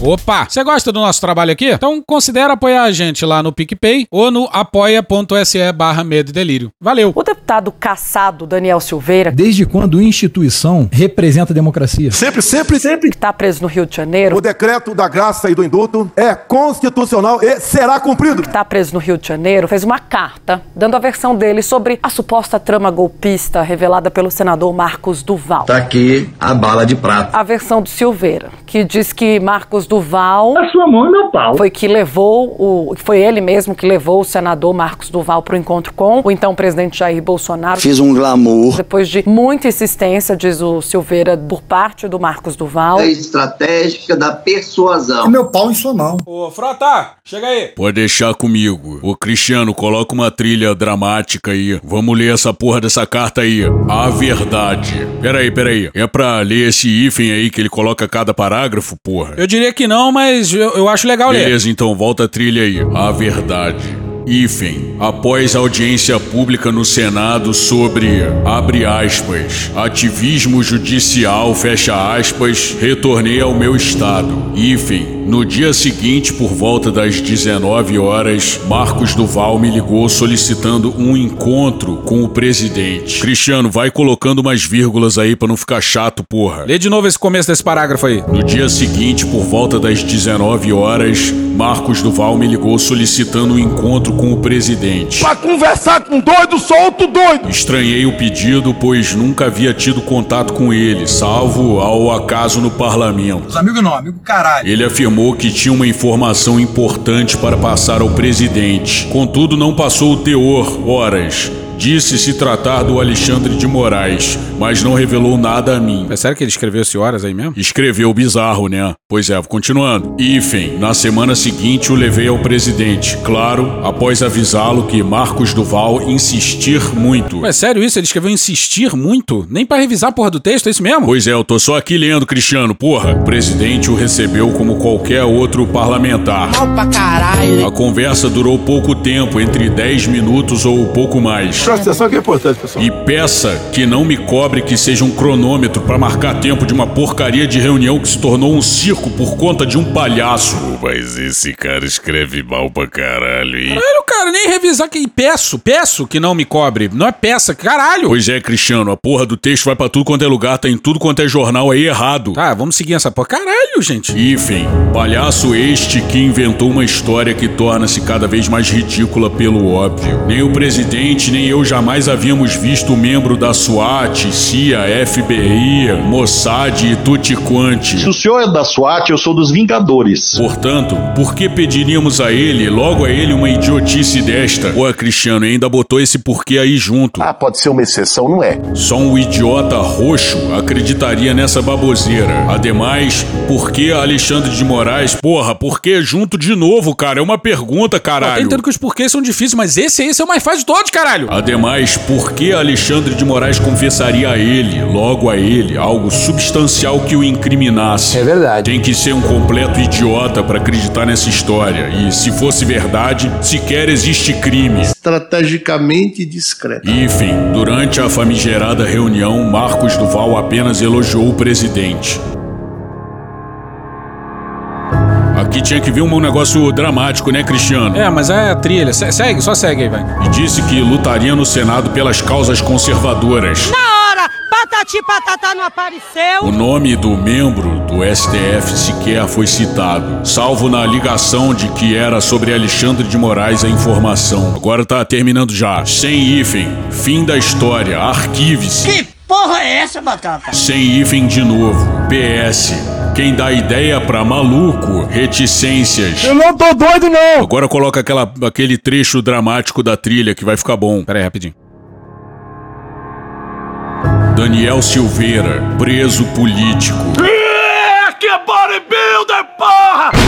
Opa! Você gosta do nosso trabalho aqui? Então considere apoiar a gente lá no PicPay ou no apoia.se barra medo e delírio. Valeu! O deputado caçado Daniel Silveira, Desde quando instituição representa a democracia? Sempre, sempre, sempre. que está preso no Rio de Janeiro, O decreto da graça e do indulto é constitucional e será cumprido. está preso no Rio de Janeiro, fez uma carta dando a versão dele sobre a suposta trama golpista revelada pelo senador Marcos Duval. Tá aqui a bala de prata. A versão do Silveira, que diz que Marcos Duval A sua mão e meu pau. foi que levou o foi ele mesmo que levou o senador Marcos Duval para o encontro com o então presidente Jair Bolsonaro. Fiz um glamour. Depois de muita insistência, diz o Silveira, por parte do Marcos Duval. estratégica da persuasão. Meu pau em sua mão. Ô, Frota, chega aí. Pode deixar comigo. Ô, Cristiano, coloca uma trilha dramática aí. Vamos ler essa porra dessa carta aí. A verdade. Peraí, peraí. É pra ler esse hífen aí que ele coloca cada parágrafo, porra? Eu diria que não, mas eu, eu acho legal ler. Beleza, então volta a trilha aí. A verdade. Hífen, após audiência pública no Senado sobre, abre aspas, ativismo judicial, fecha aspas, retornei ao meu estado. Hífen, no dia seguinte, por volta das 19 horas, Marcos Duval me ligou solicitando um encontro com o presidente. Cristiano, vai colocando umas vírgulas aí pra não ficar chato, porra. Lê de novo esse começo desse parágrafo aí. No dia seguinte, por volta das 19 horas, Marcos Duval me ligou solicitando um encontro com o presidente. Pra conversar com doido, solto doido. Estranhei o pedido, pois nunca havia tido contato com ele, salvo ao acaso no parlamento. Amigo não, amigo caralho. Ele afirmou que tinha uma informação importante para passar ao presidente. Contudo, não passou o teor, horas. Disse se tratar do Alexandre de Moraes, mas não revelou nada a mim. É sério que ele escreveu esse horas aí mesmo? Escreveu bizarro, né? Pois é, continuando. Hífen, na semana seguinte o levei ao presidente. Claro, após avisá-lo que Marcos Duval insistir muito. É sério isso? Ele escreveu insistir muito? Nem para revisar a porra do texto, é isso mesmo? Pois é, eu tô só aqui lendo, Cristiano, porra. O presidente o recebeu como qualquer outro parlamentar. Mal pra caralho. A conversa durou pouco tempo, entre 10 minutos ou pouco mais. Presta atenção que é importante, pessoal. E peça que não me cobre que seja um cronômetro pra marcar tempo de uma porcaria de reunião que se tornou um circo por conta de um palhaço. Mas esse cara escreve mal pra caralho, hein? Caralho, cara, nem revisar que peço, peço que não me cobre. Não é peça, caralho. Pois é, Cristiano, a porra do texto vai pra tudo quanto é lugar, tá em tudo quanto é jornal aí errado. Tá, vamos seguir essa porra. Caralho, gente. Enfim, palhaço este que inventou uma história que torna-se cada vez mais ridícula pelo óbvio. Nem o presidente, nem eu jamais havíamos visto um membro da SWAT, CIA, FBI, Mossad e tutti quanti. Se o senhor é da SWAT, eu sou dos Vingadores. Portanto, por que pediríamos a ele, logo a ele, uma idiotice desta? Pô, Cristiano, ainda botou esse porquê aí junto. Ah, pode ser uma exceção, não é? Só um idiota roxo acreditaria nessa baboseira. Ademais, por que Alexandre de Moraes? Porra, por que junto de novo, cara? É uma pergunta, caralho. Eu entendo que os porquês são difíceis, mas esse, esse é o mais fácil de todos, caralho. Ademais, por que Alexandre de Moraes confessaria a ele, logo a ele, algo substancial que o incriminasse? É verdade. Tem que ser um completo idiota pra acreditar nessa história. E se fosse verdade, sequer existe crime. Estrategicamente discreto. Enfim, durante a famigerada reunião, Marcos Duval apenas elogiou o presidente. Aqui tinha que vir um negócio dramático, né, Cristiano? É, mas é a trilha. Se- Segue, só segue aí, vai. E disse que lutaria no Senado pelas causas conservadoras. Na hora, patati patatá não apareceu. O nome do membro do STF sequer foi citado, salvo na ligação de que era sobre Alexandre de Moraes a informação. Agora tá terminando já. Sem hífen. Fim da história. Arquive-se. Que porra é essa, Batata? Sem hífen de novo. PS. Quem dá ideia pra maluco, reticências. Eu não tô doido, não. Agora coloca aquela, aquele trecho dramático da trilha que vai ficar bom. Pera aí, rapidinho. Daniel Silveira, preso político. É, que bodybuilder, porra!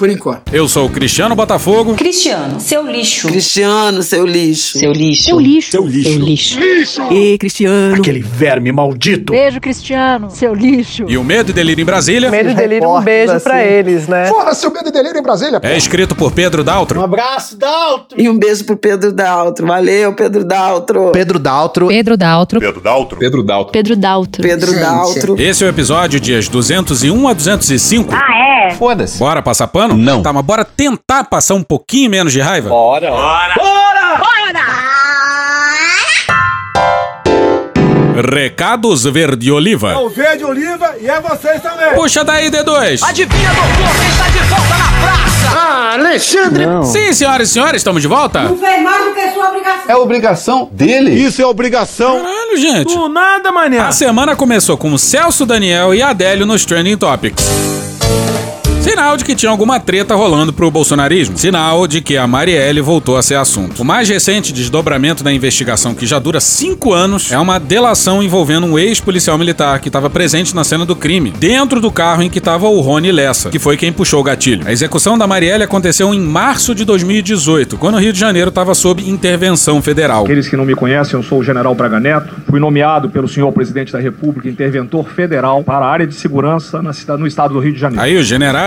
Por enquanto. Eu sou o Cristiano Botafogo. Cristiano, seu lixo. Cristiano, seu lixo. Seu lixo. Seu lixo. Seu lixo. Seu lixo. lixo. E Cristiano. Aquele verme maldito. Beijo, Cristiano. Seu lixo. E o Medo e Delírio em Brasília. Medo e Delírio, um beijo assim. pra eles, né? Foda-se o Medo e Delírio em Brasília. É escrito por Pedro Daltro. Um abraço, Daltro. E um beijo pro Pedro Daltro. Valeu, Pedro Daltro. Pedro Daltro. Pedro Daltro. Pedro Daltro. Pedro Daltro. Pedro Daltro. Pedro Daltro. Esse é o episódio dias 201 a 205. Ah, é? Foda-se. Bora passar pano? Não. Tá, mas bora tentar passar um pouquinho menos de raiva? Bora. Bora. Bora! Recados Verde Oliva. É o Verde Oliva e é vocês também. Puxa daí, D2. Adivinha, doutor, quem está de volta na praça? Ah, Alexandre. Não. Sim, senhoras e senhores, estamos de volta? Não fez mais do que sua obrigação. É obrigação dele. Isso é obrigação. Caralho, gente. Do nada, mané. A semana começou com Celso Daniel e Adélio nos Trending Topics. Sinal de que tinha alguma treta rolando pro bolsonarismo. Sinal de que a Marielle voltou a ser assunto. O mais recente desdobramento da investigação, que já dura cinco anos, é uma delação envolvendo um ex-policial militar que estava presente na cena do crime, dentro do carro em que estava o Rony Lessa, que foi quem puxou o gatilho. A execução da Marielle aconteceu em março de 2018, quando o Rio de Janeiro estava sob intervenção federal. Aqueles que não me conhecem, eu sou o General Braga Neto. Fui nomeado pelo senhor presidente da República interventor federal para a área de segurança na cidade, no estado do Rio de Janeiro. Aí os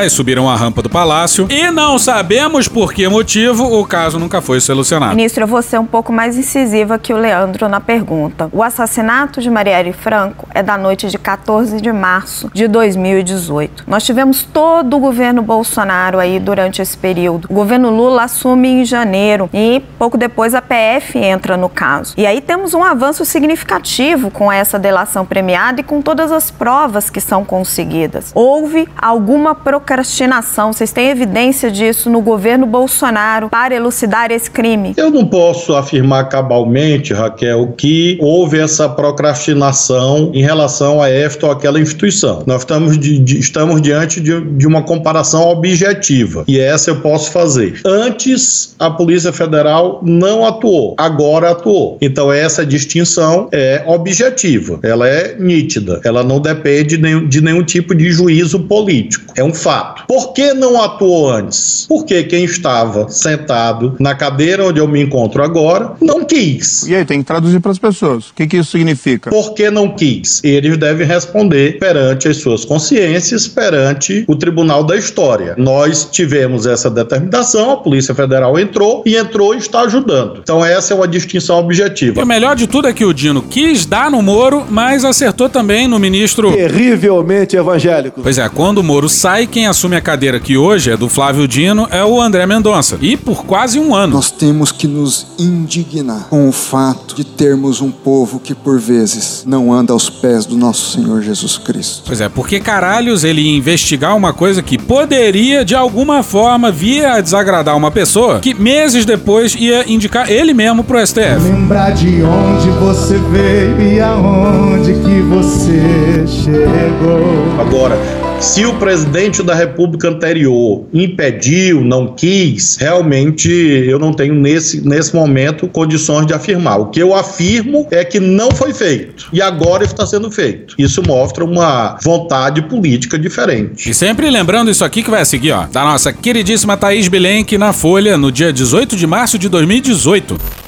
subiram a rampa do palácio e não sabemos por que motivo o caso nunca foi solucionado. Ministro, eu vou ser um pouco mais incisiva que o Leandro na pergunta. O assassinato de Marielle Franco é da noite de 14 de março de 2018. Nós tivemos todo o governo Bolsonaro aí durante esse período. O governo Lula assume em janeiro e pouco depois a PF entra no caso. E aí temos um avanço significativo com essa delação premiada e com todas as provas que são conseguidas. Houve alguma procrastinação vocês têm evidência disso no governo Bolsonaro para elucidar esse crime? Eu não posso afirmar cabalmente, Raquel, que houve essa procrastinação em relação a esta ou aquela instituição. Nós estamos, de, de, estamos diante de, de uma comparação objetiva e essa eu posso fazer. Antes, a Polícia Federal não atuou, agora atuou. Então, essa distinção é objetiva, ela é nítida, ela não depende de nenhum tipo de juízo político. É um fato. Por que não atuou antes? Porque quem estava sentado na cadeira onde eu me encontro agora não quis. E aí, tem que traduzir para as pessoas. O que, que isso significa? Por que não quis? Eles devem responder perante as suas consciências, perante o Tribunal da História. Nós tivemos essa determinação, a Polícia Federal entrou e entrou e está ajudando. Então, essa é uma distinção objetiva. E o melhor de tudo é que o Dino quis dar no Moro, mas acertou também no ministro. Terrivelmente evangélico. Pois é, quando o Moro sai, quem assume a cadeira que hoje é do Flávio Dino é o André Mendonça. E por quase um ano. Nós temos que nos indignar com o fato de termos um povo que por vezes não anda aos pés do nosso Senhor Jesus Cristo. Pois é, porque caralhos ele ia investigar uma coisa que poderia de alguma forma vir a desagradar uma pessoa que meses depois ia indicar ele mesmo pro STF. Lembrar de onde você veio e aonde que você chegou. Agora, se o presidente da República anterior impediu, não quis, realmente eu não tenho nesse, nesse momento condições de afirmar. O que eu afirmo é que não foi feito e agora está sendo feito. Isso mostra uma vontade política diferente. E sempre lembrando isso aqui que vai seguir, ó, da nossa queridíssima Thaís Bilenque na Folha no dia 18 de março de 2018.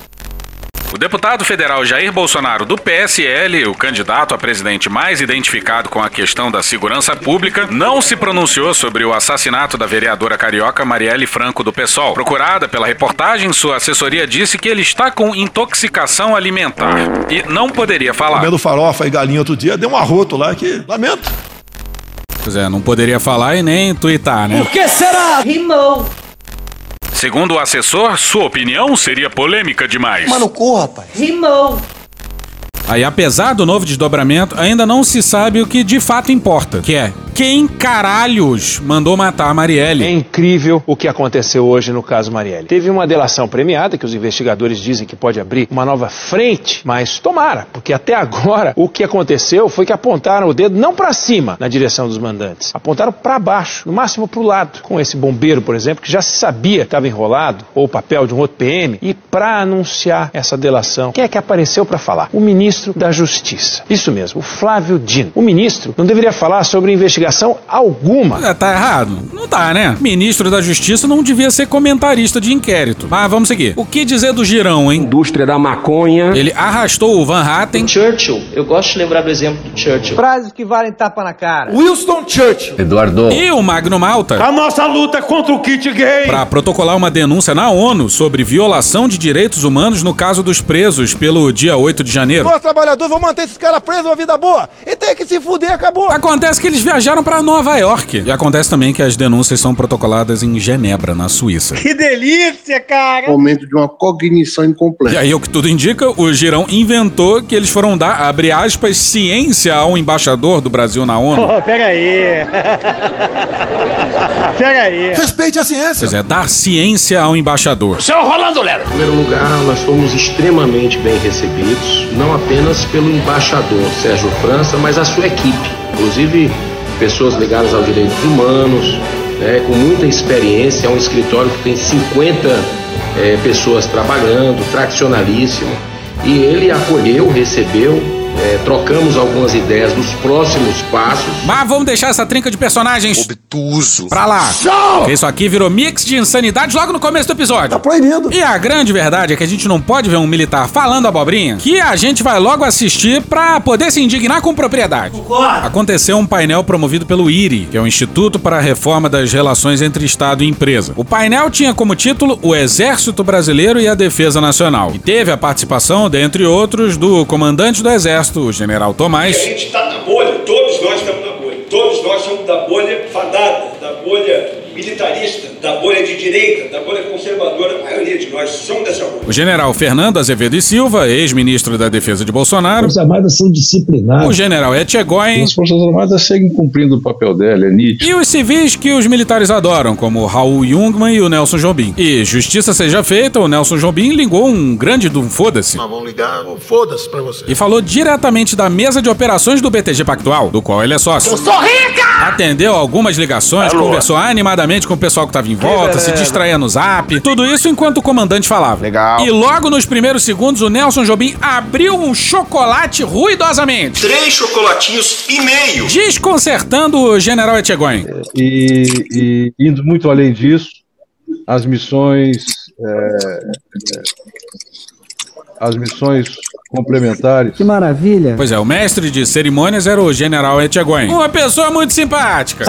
O deputado federal Jair Bolsonaro, do PSL, o candidato a presidente mais identificado com a questão da segurança pública, não se pronunciou sobre o assassinato da vereadora carioca Marielle Franco do PSOL. Procurada pela reportagem, sua assessoria disse que ele está com intoxicação alimentar e não poderia falar. Comendo farofa e galinha outro dia, deu um arroto lá que lamento. Pois é, não poderia falar e nem tuitar, né? Por que será? Rimou. Segundo o assessor, sua opinião seria polêmica demais. Mano, cu, rapaz. Rimou. Aí, apesar do novo desdobramento, ainda não se sabe o que de fato importa, que é quem caralhos mandou matar a Marielle. É incrível o que aconteceu hoje no caso Marielle. Teve uma delação premiada que os investigadores dizem que pode abrir uma nova frente, mas tomara, porque até agora o que aconteceu foi que apontaram o dedo não para cima na direção dos mandantes, apontaram para baixo, no máximo para o lado, com esse bombeiro, por exemplo, que já se sabia que estava enrolado, ou o papel de um outro PM, e para anunciar essa delação, quem é que apareceu para falar? O ministro da Justiça. Isso mesmo, o Flávio Dino. O ministro não deveria falar sobre investigação ligação alguma. É, tá errado? Não tá, né? Ministro da Justiça não devia ser comentarista de inquérito. Mas vamos seguir. O que dizer do girão, hein? Indústria da maconha. Ele arrastou o Van Hatten. Churchill. Eu gosto de lembrar do exemplo do Churchill. Frases que valem tapa na cara. Winston Churchill. Eduardo. E o Magno Malta. A nossa luta contra o kit gay. Pra protocolar uma denúncia na ONU sobre violação de direitos humanos no caso dos presos pelo dia 8 de janeiro. Nós trabalhadores vamos manter esses caras presos uma vida boa. E tem que se fuder, acabou. Acontece que eles viajaram pra Nova York. E acontece também que as denúncias são protocoladas em Genebra, na Suíça. Que delícia, cara. Momento de uma cognição E incompleta. aí, o que tudo indica, o Girão inventou que eles foram dar, abre aspas, ciência ao embaixador do Brasil na ONU. Pô, pega aí. pega aí. Respeite a ciência. Pois é, dar ciência ao embaixador. Seu Rolando Lero. Em primeiro lugar, nós fomos extremamente bem recebidos, não apenas pelo embaixador Sérgio França, mas a sua equipe. Inclusive, pessoas ligadas aos direitos humanos, né, com muita experiência. É um escritório que tem 50 eh, pessoas trabalhando, tradicionalíssimo. E ele acolheu, recebeu, eh, trocamos algumas ideias dos próximos passos. Mas vamos deixar essa trinca de personagens Obtuso. pra lá. Porque isso aqui virou mix de insanidade logo no começo do episódio. Tá proibido. E a grande verdade é que a gente não pode ver um militar falando abobrinha que a gente vai logo assistir pra poder se indignar com propriedade. Aconteceu um painel promovido pelo IRI, que é o Instituto para a Reforma das Relações entre Estado e Empresa. O painel tinha como título O Exército Brasileiro e a Defesa Nacional. E teve a participação, dentre outros, do comandante do Exército, o general Tomás. A gente está na bolha, todos nós estamos na bolha. Todos nós somos da bolha fadada, da bolha militarista, da bolha de direita, da bolha conservadora. A maioria de nós somos dessa bolha. O general Fernando Azevedo e Silva, ex-ministro da Defesa de Bolsonaro. As Armadas são disciplinadas. O general Etchegóin. As Forças Armadas seguem cumprindo o papel dela, é nítido. E os civis que os militares adoram, como o Raul Jungmann e o Nelson Jobim. E justiça seja feita, o Nelson Jobim ligou um grande do foda-se. Vamos ligar o foda-se pra você. E falou diretamente da mesa de operações do BTG Pactual, do qual ele é sócio. Eu sou rica! Atendeu algumas ligações, Alô. conversou animadamente com o pessoal que tava em volta, se distraía no zap. Tudo isso enquanto o comandante falava. Legal. E logo nos primeiros segundos, o Nelson Jobim abriu um chocolate ruidosamente. Três chocolatinhos e meio. Desconcertando o general Etchegóin. E, e indo muito além disso, as missões. é, é, as missões complementares. Que maravilha. Pois é, o mestre de cerimônias era o general Etchegóin. Uma pessoa muito simpática.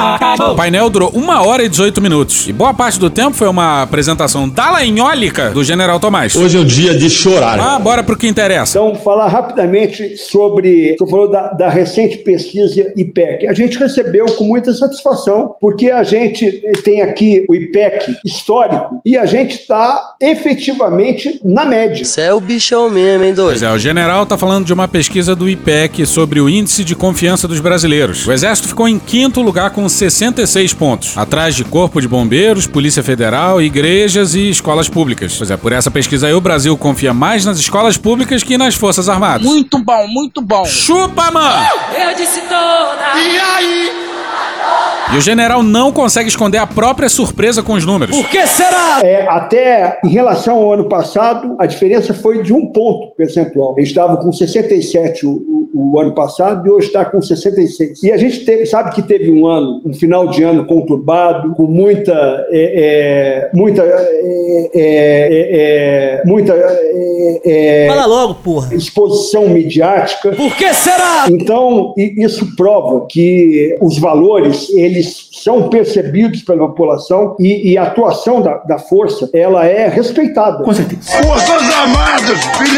O painel durou uma hora e 18 minutos. E boa parte do tempo foi uma apresentação dalanhólica do general Tomás. Hoje é o dia de chorar. Ah, bora pro que interessa. Então, falar rapidamente sobre. Você falou da, da recente pesquisa IPEC. A gente recebeu com muita satisfação, porque a gente tem aqui o IPEC histórico e a gente está efetivamente na média. Você é o bichão mesmo, hein, Pois doido? é, o general tá falando de uma pesquisa do IPEC sobre o índice de confiança dos brasileiros. O Exército ficou em quinto lugar com 66 pontos, atrás de Corpo de Bombeiros, Polícia Federal, igrejas e escolas públicas. Pois é, por essa pesquisa aí o Brasil confia mais nas escolas públicas que nas Forças Armadas. Muito bom, muito bom. Chupa, mano! Eu disse toda. E aí? E o general não consegue esconder a própria surpresa com os números. Por que será? É, até em relação ao ano passado, a diferença foi de um ponto percentual. Eles estavam com 67 o, o, o ano passado e hoje está com 66. E a gente teve, sabe que teve um ano, um final de ano conturbado, com muita, é, é, muita, é, é, é, muita, é, é, Fala logo, porra. exposição midiática. Por que será? Então, isso prova que os valores, eles são percebidos pela população e, e a atuação da, da força, ela é respeitada. Com certeza. Forças Armadas, filha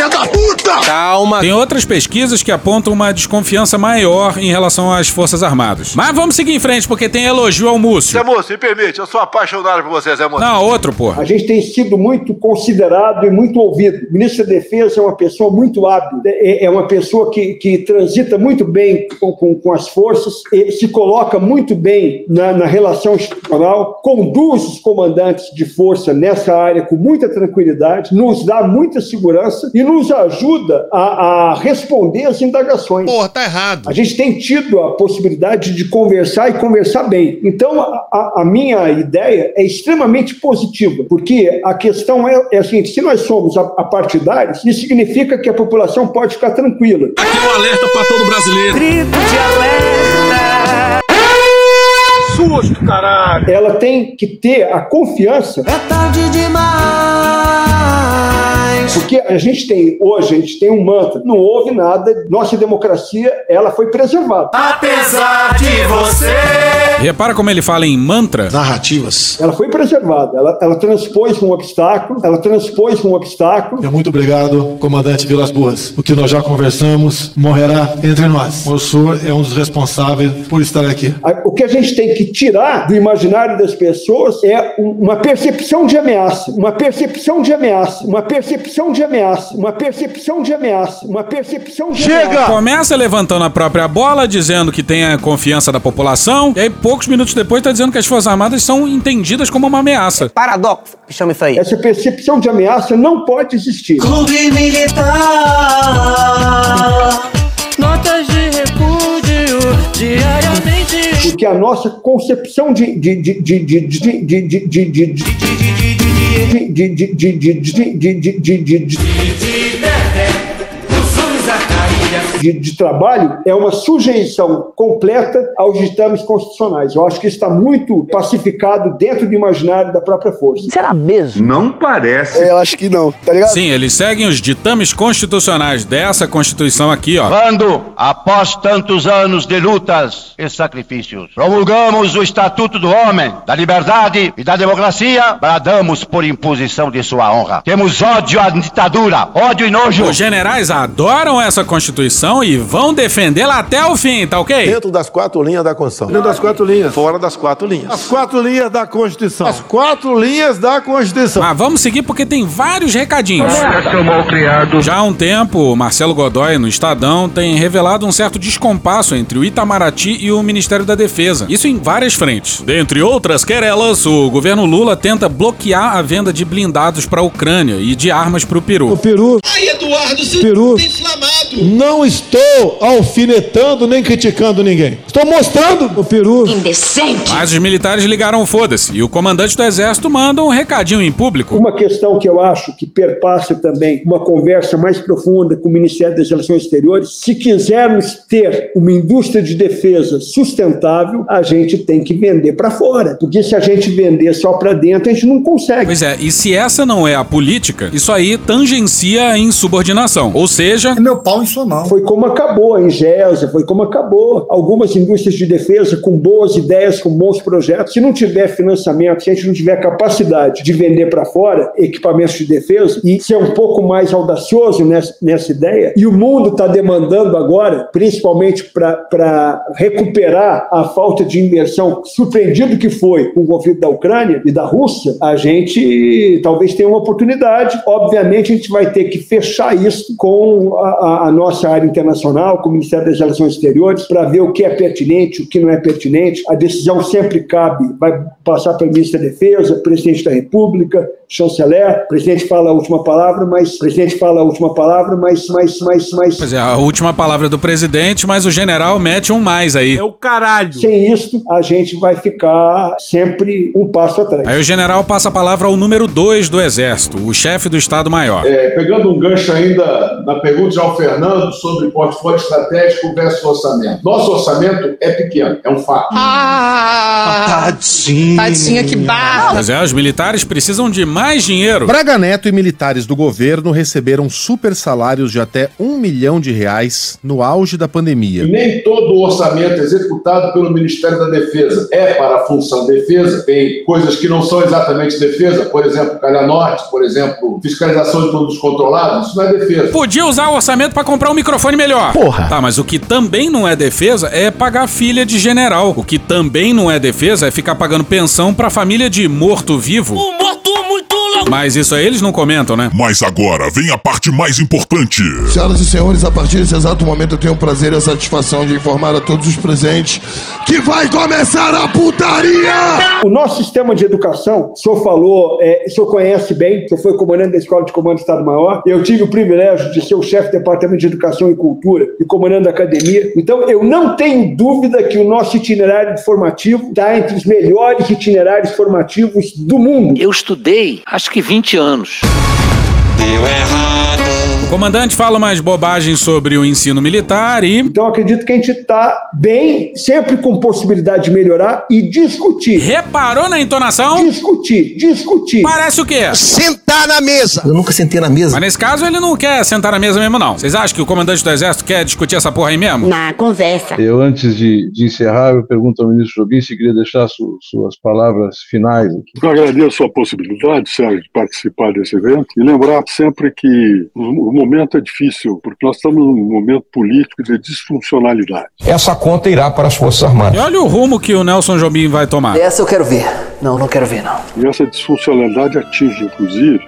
Calma. Tem outras pesquisas que apontam uma desconfiança maior em relação às Forças Armadas. Mas vamos seguir em frente, porque tem elogio ao Múcio. Zé Moço, me permite, eu sou apaixonado por você, Zé Moço. Não, outro, porra. A gente tem sido muito considerado e muito ouvido. O ministro da Defesa é uma pessoa muito hábil, é, é uma pessoa que, que transita muito bem com, com, com as forças, ele se coloca muito bem na, na relação institucional, conduz os comandantes de força nessa área com muita tranquilidade, nos dá muita segurança e nos ajuda a, a responder às indagações. Porra, tá errado. A gente tem tido a possibilidade de conversar e conversar bem. Então, a, a- minha ideia é extremamente positiva, porque a questão é, é a seguinte: se nós somos a- apartidários, isso significa que a população pode ficar tranquila. Aqui é um alerta pra todo brasileiro. Grito de alerta. susto, caralho! Ela tem que ter a confiança. É tarde demais. Porque a gente tem, hoje, a gente tem um mantra. Não houve nada. Nossa democracia, ela foi preservada. Apesar de você. Repara como ele fala em mantra. Narrativas. Ela foi preservada. Ela, ela transpôs um obstáculo. Ela transpôs um obstáculo. Muito obrigado, comandante Vilas Boas. O que nós já conversamos morrerá entre nós. O senhor é um dos responsáveis por estar aqui. O que a gente tem que tirar do imaginário das pessoas é um- uma percepção de ameaça, uma percepção de ameaça, uma percepção de ameaça, uma percepção de ameaça, uma percepção de ameaça. Começa levantando a própria bola, dizendo que tem a confiança da população, e aí poucos minutos depois tá dizendo que as Forças Armadas são entendidas como uma ameaça. Paradoxo, chama isso aí. Essa percepção de ameaça não pode existir. Clube Militar. Notas de repúdio diariamente. Porque a nossa concepção de de de de de de de de de de de de de de de de de de de de, de trabalho é uma sujeição completa aos ditames constitucionais. Eu acho que isso está muito pacificado dentro do imaginário da própria força. Será mesmo? Não parece. eu acho que não, tá ligado? Sim, eles seguem os ditames constitucionais dessa Constituição aqui, ó. Quando, após tantos anos de lutas e sacrifícios, promulgamos o Estatuto do Homem, da Liberdade e da Democracia, bradamos por imposição de sua honra. Temos ódio à ditadura, ódio e nojo. Os generais adoram essa Constituição e vão defendê-la até o fim, tá ok? Dentro das quatro linhas da Constituição. Dentro das quatro linhas. Fora das quatro linhas. As quatro linhas da Constituição. As quatro linhas da Constituição. Mas vamos seguir porque tem vários recadinhos. Já há um tempo, Marcelo Godoy, no Estadão, tem revelado um certo descompasso entre o Itamaraty e o Ministério da Defesa. Isso em várias frentes. Dentre outras querelas, o governo Lula tenta bloquear a venda de blindados para a Ucrânia e de armas para o Peru. O Peru. Ai, Eduardo, você Peru. tá inflamado. Não estou alfinetando nem criticando ninguém. Estou mostrando o Peru. Indecente. Mas os militares ligaram foda-se e o comandante do exército manda um recadinho em público. Uma questão que eu acho que perpassa também uma conversa mais profunda com o Ministério das Relações Exteriores, se quisermos ter uma indústria de defesa sustentável, a gente tem que vender para fora. Porque se a gente vender só para dentro, a gente não consegue. Pois é, e se essa não é a política, isso aí tangencia a insubordinação. Ou seja, É meu pau em sua mão. Foi como acabou a Ingesa, foi como acabou algumas indústrias de defesa com boas ideias, com bons projetos. Se não tiver financiamento, se a gente não tiver capacidade de vender para fora equipamentos de defesa e ser um pouco mais audacioso nessa, nessa ideia, e o mundo está demandando agora, principalmente para recuperar a falta de inversão, surpreendido que foi com o conflito da Ucrânia e da Rússia, a gente talvez tenha uma oportunidade. Obviamente, a gente vai ter que fechar isso com a, a- a nossa área internacional, com o Ministério das Relações Exteriores, para ver o que é pertinente, o que não é pertinente. A decisão sempre cabe, vai passar pelo ministro da Defesa, presidente da República, chanceler. O presidente fala a última palavra, mas o presidente fala a última palavra, mas, mas, mas, mas. Pois é, a última palavra do presidente, mas o general mete um mais aí. É o caralho. Sem isso, a gente vai ficar sempre um passo atrás. Aí o general passa a palavra ao número 2 do exército, o chefe do Estado-Maior. É, pegando um gancho ainda na pergunta de ao Fernando sobre portfólio estratégico versus orçamento. Nosso orçamento é pequeno, é um fato. Ah, Tadinho. Tadinha, que barra. Pois é, os militares precisam de mais dinheiro. Braga Neto e militares do governo receberam super salários de até um milhão de reais no auge da pandemia. E nem todo o orçamento executado pelo Ministério da Defesa é para a função defesa. Tem coisas que não são exatamente defesa, por exemplo, Calha Norte, por exemplo, fiscalização de produtos controlados, isso não é defesa. Podia usar o orçamento pra comprar um microfone melhor. Porra. Tá, mas o que também não é defesa é pagar filha de general. O que também não é defesa é ficar pagando pensão pra família de morto-vivo. Um morto. Mas isso aí eles não comentam, né? Mas agora vem a parte mais importante. Senhoras e senhores, a partir desse exato momento eu tenho o prazer e a satisfação de informar a todos os presentes que vai começar a putaria! O nosso sistema de educação, o senhor falou, é, o senhor conhece bem, o senhor foi comandante da Escola de Comando do Estado-Maior. Eu tive o privilégio de ser o chefe do Departamento de Educação e Cultura e comandante da academia. Então, eu não tenho dúvida que o nosso itinerário formativo está entre os melhores itinerários formativos do mundo. Eu estudei, acho que 20 anos. Deu errado. Comandante fala umas bobagens sobre o ensino militar e. Então acredito que a gente está bem, sempre com possibilidade de melhorar e discutir. Reparou na entonação? Discutir, discutir. Parece o quê? Sentar na mesa. Eu nunca sentei na mesa. Mas nesse caso ele não quer sentar na mesa mesmo, não. Vocês acham que o comandante do exército quer discutir essa porra aí mesmo? Na conversa. Eu, antes de, de encerrar, eu pergunto ao ministro Jobim se queria deixar su- suas palavras finais aqui. Eu agradeço a possibilidade, Sérgio, de participar desse evento e lembrar sempre que momento é difícil, porque nós estamos num momento político de disfuncionalidade. Essa conta irá para as Forças Armadas. E olha o rumo que o Nelson Jobim vai tomar. Essa eu quero ver. Não, não quero ver, não. E essa disfuncionalidade atinge, inclusive,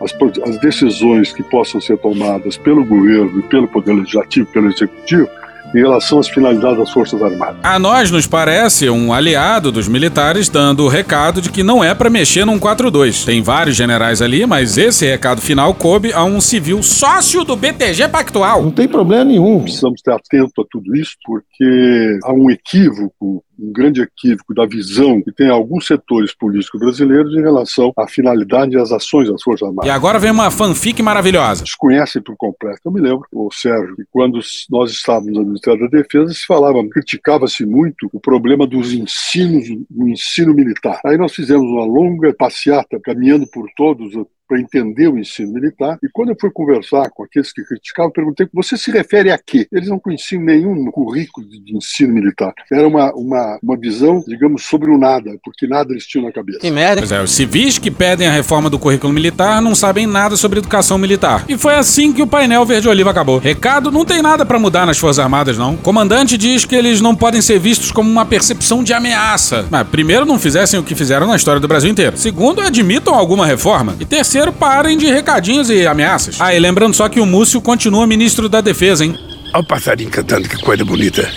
as, as decisões que possam ser tomadas pelo governo e pelo Poder Legislativo, pelo Executivo, em relação às finalidades das Forças Armadas. A nós nos parece um aliado dos militares dando o recado de que não é pra mexer num 4-2. Tem vários generais ali, mas esse recado final coube a um civil sócio do BTG Pactual. Não tem problema nenhum. Precisamos estar atentos a tudo isso, porque há um equívoco, um grande equívoco da visão que tem alguns setores políticos brasileiros em relação à finalidade e às ações das Forças Armadas. E agora vem uma fanfic maravilhosa. Desconhecem por completo. Eu me lembro, o Sérgio, que quando nós estávamos no Ministério da Defesa, se falava, criticava-se muito o problema dos ensinos, do ensino militar. Aí nós fizemos uma longa passeata, caminhando por todos para entender o ensino militar. E quando eu fui conversar com aqueles que criticavam, eu perguntei: você se refere a quê? Eles não conheciam nenhum currículo de, de ensino militar. Era uma, uma, uma visão, digamos, sobre o nada, porque nada eles tinham na cabeça. Que merda. Pois é, os civis que pedem a reforma do currículo militar não sabem nada sobre educação militar. E foi assim que o painel verde-oliva acabou. Recado, não tem nada pra mudar nas Forças Armadas, não. O comandante diz que eles não podem ser vistos como uma percepção de ameaça. Mas, primeiro, não fizessem o que fizeram na história do Brasil inteiro. Segundo, admitam alguma reforma. E terceiro, parem de recadinhos e ameaças. Ah, e lembrando só que o Múcio continua ministro da Defesa, hein? Olha o passarinho cantando, que coisa bonita.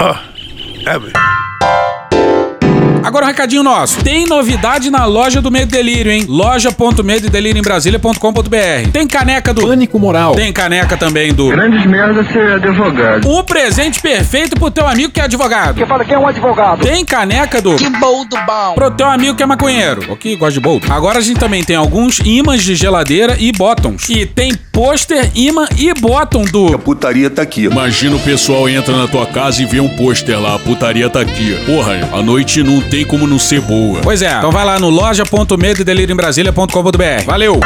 Ó, abre. Agora um recadinho nosso. Tem novidade na loja do Medo e Delírio, hein? loja.medoedelirioembrasilha.com.br. Tem caneca do Pânico moral. Tem caneca também do Grandes merda ser advogado. Um presente perfeito pro teu amigo que é advogado. Você fala quem é um advogado? Tem caneca do Que boldo bom. pro teu amigo que é maconheiro. Ou que gosta de boldo. Agora a gente também tem alguns ímãs de geladeira e bottoms. E tem pôster, imã e bottom do putaria tá aqui. Imagina o pessoal entra na tua casa e vê um pôster lá, a putaria tá aqui. Porra, a noite não tem como não ser boa. Pois é, então vai lá no loja.medoedelirioembrasilha.com.br. Valeu!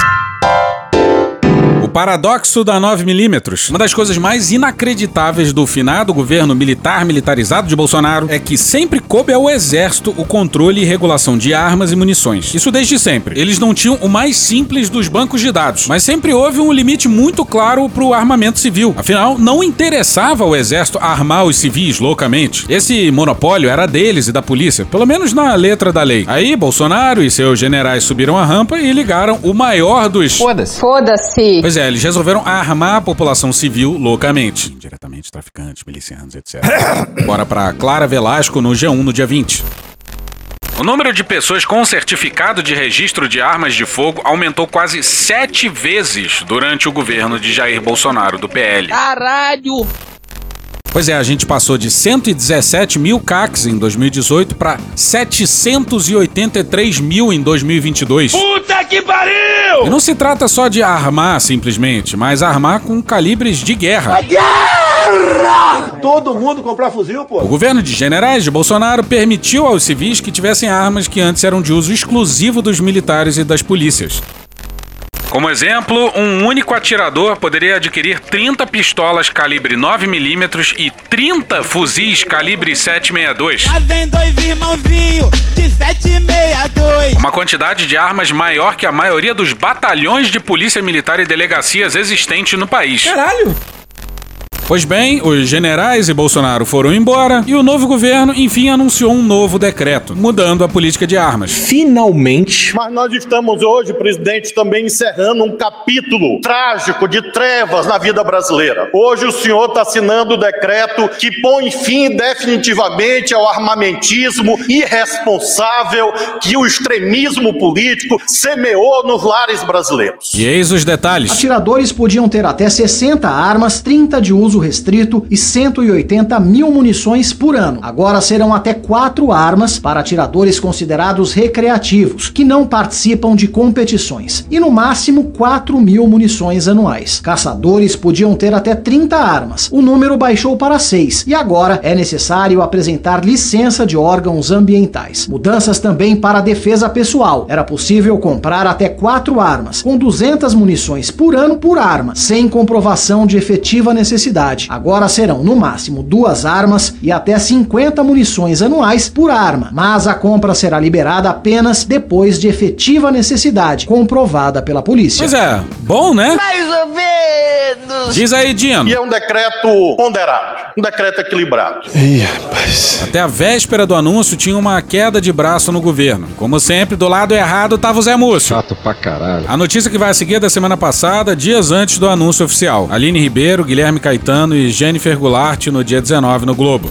O paradoxo da 9mm. Uma das coisas mais inacreditáveis do finado governo militar militarizado de Bolsonaro é que sempre coube ao exército o controle e regulação de armas e munições. Isso desde sempre. Eles não tinham o mais simples dos bancos de dados, mas sempre houve um limite muito claro pro armamento civil. Afinal, não interessava ao exército armar os civis loucamente. Esse monopólio era deles e da polícia, pelo menos na letra da lei. Aí, Bolsonaro e seus generais subiram a rampa e ligaram o maior dos Foda-se. Foda-se. Pois é, eles resolveram armar a população civil loucamente. Diretamente traficantes, milicianos, etc. Bora pra Clara Velasco no G1 no dia 20. O número de pessoas com certificado de registro de armas de fogo aumentou quase sete vezes durante o governo de Jair Bolsonaro, do PL. Caralho. Pois é, a gente passou de 117 mil CACs em 2018 para 783 mil em 2022. Puta que pariu! E não se trata só de armar simplesmente, mas armar com calibres de guerra. Todo mundo comprar fuzil, pô. O governo de generais de Bolsonaro permitiu aos civis que tivessem armas que antes eram de uso exclusivo dos militares e das polícias. Como exemplo, um único atirador poderia adquirir 30 pistolas calibre 9mm e 30 fuzis calibre 762. Lá vem dois irmãozinhos de 762. Uma quantidade de armas maior que a maioria dos batalhões de polícia militar e delegacias existentes no país. Caralho. Pois bem, os generais e Bolsonaro foram embora e o novo governo, enfim, anunciou um novo decreto, mudando a política de armas. Finalmente. Mas nós estamos hoje, presidente, também encerrando um capítulo trágico de trevas na vida brasileira. Hoje o senhor está assinando o decreto que põe fim definitivamente ao armamentismo irresponsável que o extremismo político semeou nos lares brasileiros. E eis os detalhes. Atiradores podiam ter até 60 armas, 30 de uso uso restrito e 180 mil munições por ano. Agora serão até quatro armas para atiradores considerados recreativos, que não participam de competições, e no máximo 4 mil munições anuais. Caçadores podiam ter até 30 armas. O número baixou para 6 e agora é necessário apresentar licença de órgãos ambientais. Mudanças também para a defesa pessoal. Era possível comprar até 4 armas, com 200 munições por ano por arma, sem comprovação de efetiva necessidade. Agora serão no máximo duas armas e até 50 munições anuais por arma, mas a compra será liberada apenas depois de efetiva necessidade, comprovada pela polícia. Pois é, bom, né? Mais ou menos. Diz aí, Dino. E é um decreto ponderado, um decreto equilibrado. Ih, rapaz. Até a véspera do anúncio tinha uma queda de braço no governo. Como sempre, do lado errado tava o Zé Múcio. Chato pra caralho. A notícia que vai a seguir é da semana passada, dias antes do anúncio oficial. Aline Ribeiro, Guilherme Caetano e Jennifer Goulart no dia 19 no Globo.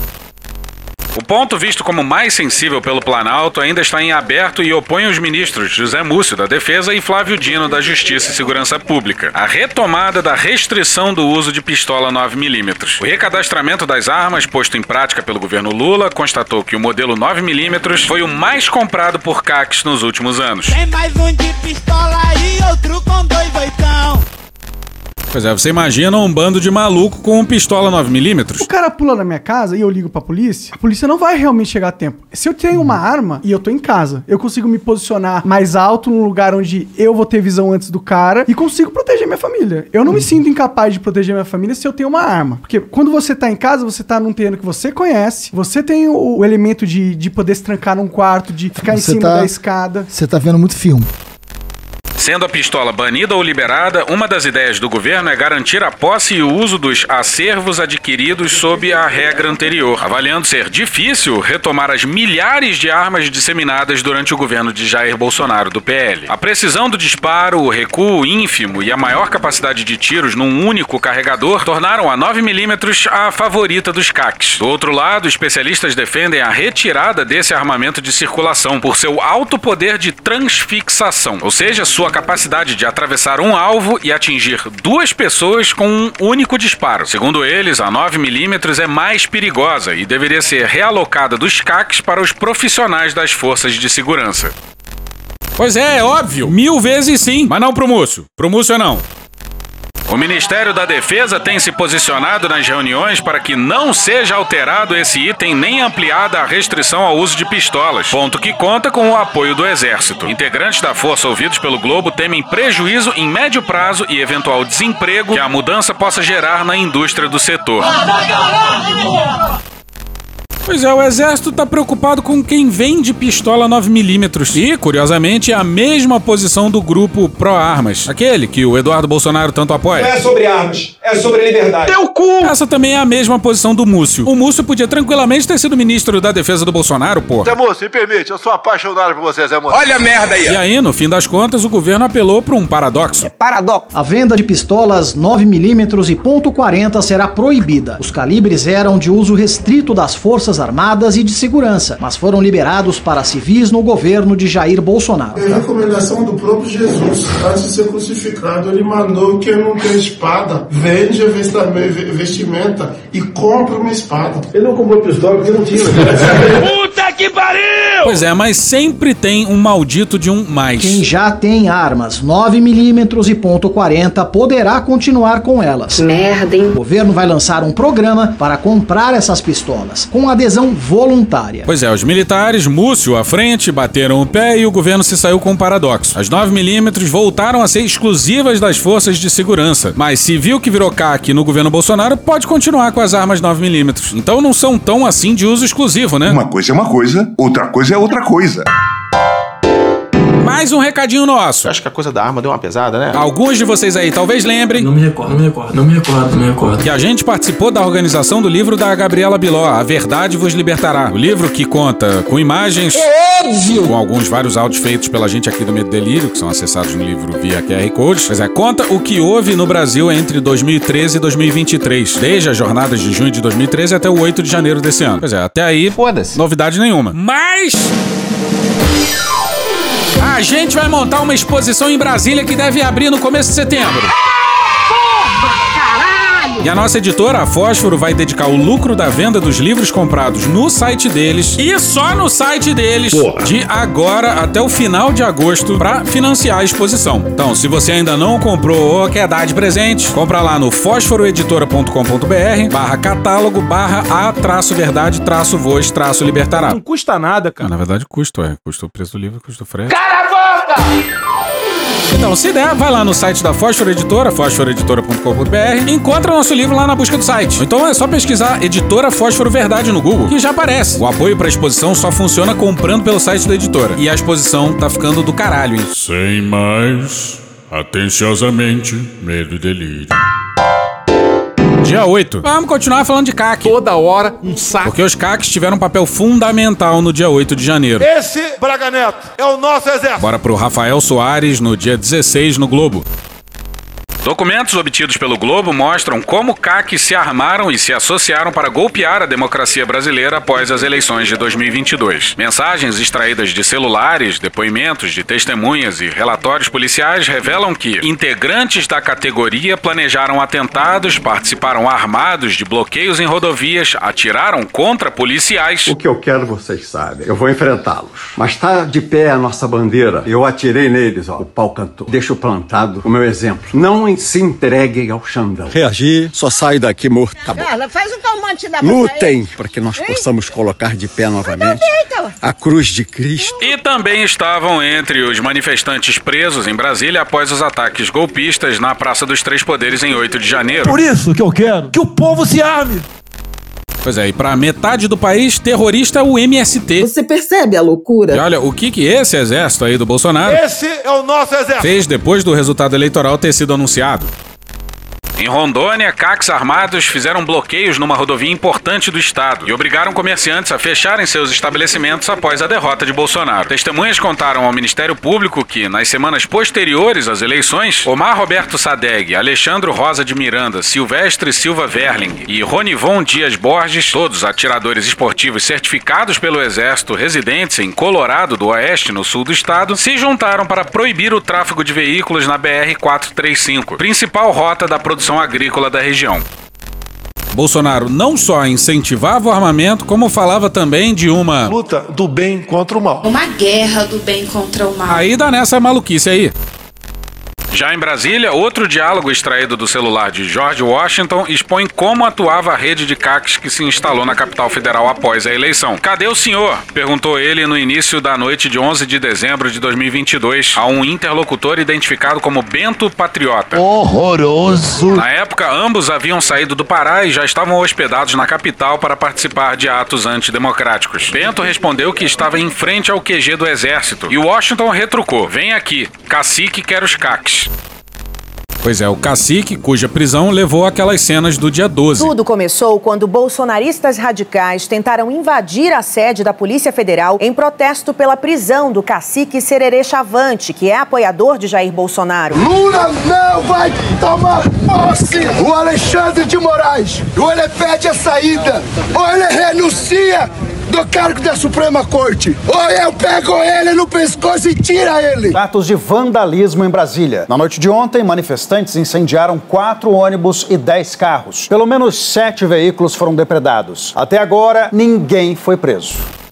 O ponto visto como mais sensível pelo Planalto ainda está em aberto e opõe os ministros José Múcio, da Defesa, e Flávio Dino, da Justiça e Segurança Pública. A retomada da restrição do uso de pistola 9mm. O recadastramento das armas, posto em prática pelo governo Lula, constatou que o modelo 9mm foi o mais comprado por CACs nos últimos anos. Tem mais um de pistola e outro com dois oitão. Pois é, você imagina um bando de maluco com pistola 9mm? O cara pula na minha casa e eu ligo pra polícia, a polícia não vai realmente chegar a tempo. Se eu tenho uma arma e eu tô em casa, eu consigo me posicionar mais alto num lugar onde eu vou ter visão antes do cara e consigo proteger minha família. Eu não me sinto incapaz de proteger minha família se eu tenho uma arma. Porque quando você tá em casa, você tá num terreno que você conhece, você tem o, o elemento de, de poder se trancar num quarto, de ficar em Você cima tá- da escada. Você tá vendo muito filme. Sendo a pistola banida ou liberada, uma das ideias do governo é garantir a posse e o uso dos acervos adquiridos sob a regra anterior, avaliando ser difícil retomar as milhares de armas disseminadas durante o governo de Jair Bolsonaro do PL. A precisão do disparo, o recuo ínfimo e a maior capacidade de tiros num único carregador tornaram a 9mm a favorita dos CACs. Do outro lado, especialistas defendem a retirada desse armamento de circulação por seu alto poder de transfixação, ou seja, sua capacidade de atravessar um alvo e atingir duas pessoas com um único disparo. Segundo eles, a 9mm é mais perigosa e deveria ser realocada dos CACs para os profissionais das forças de segurança. Pois é, é óbvio. Mil vezes sim, mas não pro Múcio. Pro Múcio não. O Ministério da Defesa tem se posicionado nas reuniões para que não seja alterado esse item nem ampliada a restrição ao uso de pistolas, ponto que conta com o apoio do Exército. Integrantes da força ouvidos pelo Globo temem prejuízo em médio prazo e eventual desemprego que a mudança possa gerar na indústria do setor. Pois é, o exército tá preocupado com quem vende pistola 9mm. E, curiosamente, é a mesma posição do grupo Pro Armas. Aquele que o Eduardo Bolsonaro tanto apoia. Não é sobre armas, é sobre liberdade. Teu cu! Essa também é a mesma posição do Múcio. O Múcio podia tranquilamente ter sido ministro da defesa do Bolsonaro, porra. Zé Moço, me permite, eu sou apaixonado por você, Zé Moço. Olha a merda aí. E aí, no fim das contas, o governo apelou para um paradoxo. Paradoxo. A venda de pistolas 9mm e .40 será proibida. Os calibres eram de uso restrito das Forças Armadas e de Segurança, mas foram liberados para civis no governo de Jair Bolsonaro. É recomendação do próprio Jesus. Antes de ser crucificado, ele mandou que não tem espada, vende a vestimenta e compra uma espada. Ele não comprou pistola porque não tinha. Puta que pariu! Pois é, mas sempre tem um maldito de um mais. Quem já tem armas 9mm e .40 poderá continuar com elas. Merda, hein? O governo vai lançar um programa para comprar essas pistolas, com adesão voluntária. Pois é, os militares, Múcio à frente, bateram o pé e o governo se saiu com um paradoxo. As 9mm voltaram a ser exclusivas das forças de segurança, mas se viu que virou CAC no governo Bolsonaro, pode continuar com as armas 9mm. Então não são tão assim de uso exclusivo, né? Uma coisa é uma coisa, outra coisa é outra coisa. Mais um recadinho nosso. Acho que a coisa da arma deu uma pesada, né? Alguns de vocês aí talvez lembrem. Não me recordo, não me recordo, não me recordo, não me recordo. Que a gente participou da organização do livro da Gabriela Biló, A Verdade Vos Libertará. O livro que conta com imagens. óbvio! Com alguns vários áudios feitos pela gente aqui do Medo Delírio, que são acessados no livro via QR Code. Pois é, conta o que houve no Brasil entre 2013 e 2023. Desde as jornadas de junho de 2013 até o 8 de janeiro desse ano. Pois é, até aí. Foda-se. Novidade nenhuma. Mas. A gente vai montar uma exposição em Brasília que deve abrir no começo de setembro. E a nossa editora, a Fósforo, vai dedicar o lucro da venda dos livros comprados no site deles e só no site deles Porra. de agora até o final de agosto para financiar a exposição. Então, se você ainda não comprou ou quer dar de presente, compra lá no fósforoeditora.com.br barra catálogo barra a traço verdade traço voz traço libertará. Não custa nada, cara. Na verdade, custa, é. Custa o preço do livro, custa o frete. Cala a boca! Então, se der, vai lá no site da Fósforo Editora, fósforoeditora.com.br, encontra nosso livro lá na busca do site. Então é só pesquisar Editora Fósforo Verdade no Google, que já aparece. O apoio pra exposição só funciona comprando pelo site da editora. E a exposição tá ficando do caralho, hein? Sem mais, atenciosamente, medo e delírio. Dia 8. Vamos continuar falando de CAC. Toda hora, um saco. Porque os CACs tiveram um papel fundamental no dia 8 de janeiro. Esse, Braga Neto, é o nosso exército. Bora pro Rafael Soares no dia 16 no Globo. Documentos obtidos pelo Globo mostram como CAC se armaram e se associaram para golpear a democracia brasileira após as eleições de 2022. Mensagens extraídas de celulares, depoimentos de testemunhas e relatórios policiais revelam que integrantes da categoria planejaram atentados, participaram armados de bloqueios em rodovias, atiraram contra policiais. O que eu quero vocês sabem. Eu vou enfrentá-los. Mas tá de pé a nossa bandeira. Eu atirei neles, ó. O pau cantou. Deixo plantado o meu exemplo. Não se entreguem ao Xandão. Reagir, só saio daqui morto. Tá bom. Carla, faz um calmante da Lutem para que nós possamos colocar de pé novamente Eita, a cruz de Cristo. E também estavam entre os manifestantes presos em Brasília após os ataques golpistas na Praça dos Três Poderes em 8 de janeiro. Por isso que eu quero que o povo se arme. Pois é, e pra metade do país, terrorista é o MST. Você percebe a loucura? E olha, o que que esse exército aí do Bolsonaro Esse é o nosso exército. fez depois do resultado eleitoral ter sido anunciado? Em Rondônia, CACs armados fizeram bloqueios numa rodovia importante do estado e obrigaram comerciantes a fecharem seus estabelecimentos após a derrota de Bolsonaro. Testemunhas contaram ao Ministério Público que, nas semanas posteriores às eleições, Omar Roberto Sadeg, Alexandro Rosa de Miranda, Silvestre Silva Verling e Ronivon Dias Borges, todos atiradores esportivos certificados pelo Exército residentes em Colorado do Oeste, no sul do estado, se juntaram para proibir o tráfego de veículos na BR-435, principal rota da produção agrícola da região. Bolsonaro não só incentivava o armamento, como falava também de uma Luta do bem contra o mal. Uma guerra do bem contra o mal. Aí dá nessa maluquice aí. Já em Brasília, outro diálogo extraído do celular de George Washington expõe como atuava a rede de CACs que se instalou na capital federal após a eleição. Cadê o senhor? perguntou ele no início da noite de 11 de dezembro de 2022 a um interlocutor identificado como Bento Patriota. Horroroso. Na época, ambos haviam saído do Pará e já estavam hospedados na capital para participar de atos antidemocráticos. Bento respondeu que estava em frente ao QG do exército e Washington retrucou: Vem aqui, cacique quer os CACs. English. Pois é, o cacique, cuja prisão levou aquelas cenas do dia 12. Tudo começou quando bolsonaristas radicais tentaram invadir a sede da Polícia Federal em protesto pela prisão do cacique Sererê Chavante, que é apoiador de Jair Bolsonaro. Lula não vai tomar posse! O Alexandre de Moraes, ou ele pede a saída, ou ele renuncia do cargo da Suprema Corte, ou eu pego ele no pescoço e tira ele! Atos de vandalismo em Brasília. Na noite de ontem, manifestantes incendiaram quatro ônibus e dez carros. Pelo menos sete veículos foram depredados. Até agora, ninguém foi preso.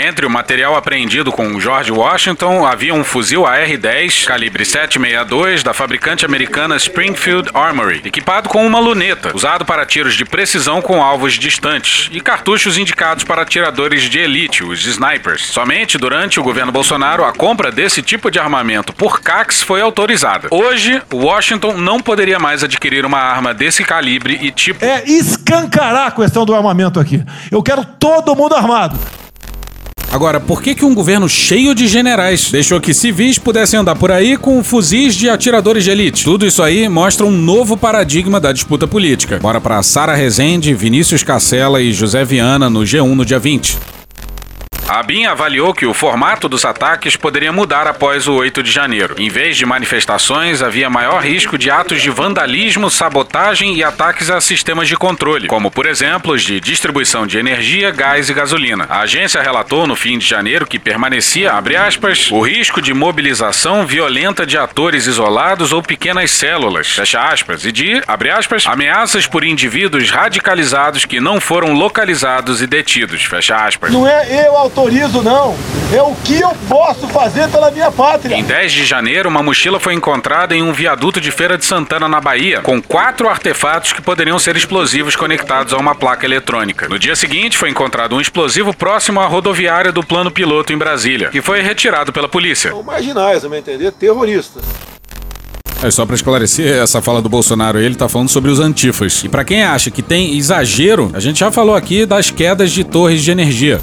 Entre o material apreendido com George Washington havia um fuzil AR-10 calibre 7.62 da fabricante americana Springfield Armory, equipado com uma luneta, usado para tiros de precisão com alvos distantes, e cartuchos indicados para atiradores de elite, os snipers. Somente durante o governo Bolsonaro a compra desse tipo de armamento por CACs foi autorizada. Hoje, Washington não poderia mais adquirir uma arma desse calibre e tipo. É escancarar a questão do armamento aqui. Eu quero todo mundo armado. Agora, por que, que um governo cheio de generais deixou que civis pudessem andar por aí com fuzis de atiradores de elite? Tudo isso aí mostra um novo paradigma da disputa política. Bora pra Sara Rezende, Vinícius Cacela e José Viana no G1 no dia 20. A BIM avaliou que o formato dos ataques poderia mudar após o 8 de janeiro. Em vez de manifestações, havia maior risco de atos de vandalismo, sabotagem e ataques a sistemas de controle, como, por exemplo, os de distribuição de energia, gás e gasolina. A agência relatou no fim de janeiro que permanecia, aspas, o risco de mobilização violenta de atores isolados ou pequenas células, aspas, e de, aspas, ameaças por indivíduos radicalizados que não foram localizados e detidos. Não é eu autorizo, não. É o que eu posso fazer pela minha pátria. Em 10 de janeiro, uma mochila foi encontrada em um viaduto de Feira de Santana, na Bahia, com quatro artefatos que poderiam ser explosivos conectados a uma placa eletrônica. No dia seguinte, foi encontrado um explosivo próximo à rodoviária do Plano Piloto em Brasília, que foi retirado pela polícia. São marginais, a meu entender, terroristas. É só para esclarecer essa fala do Bolsonaro, ele tá falando sobre os antifas. E para quem acha que tem exagero, a gente já falou aqui das quedas de torres de energia.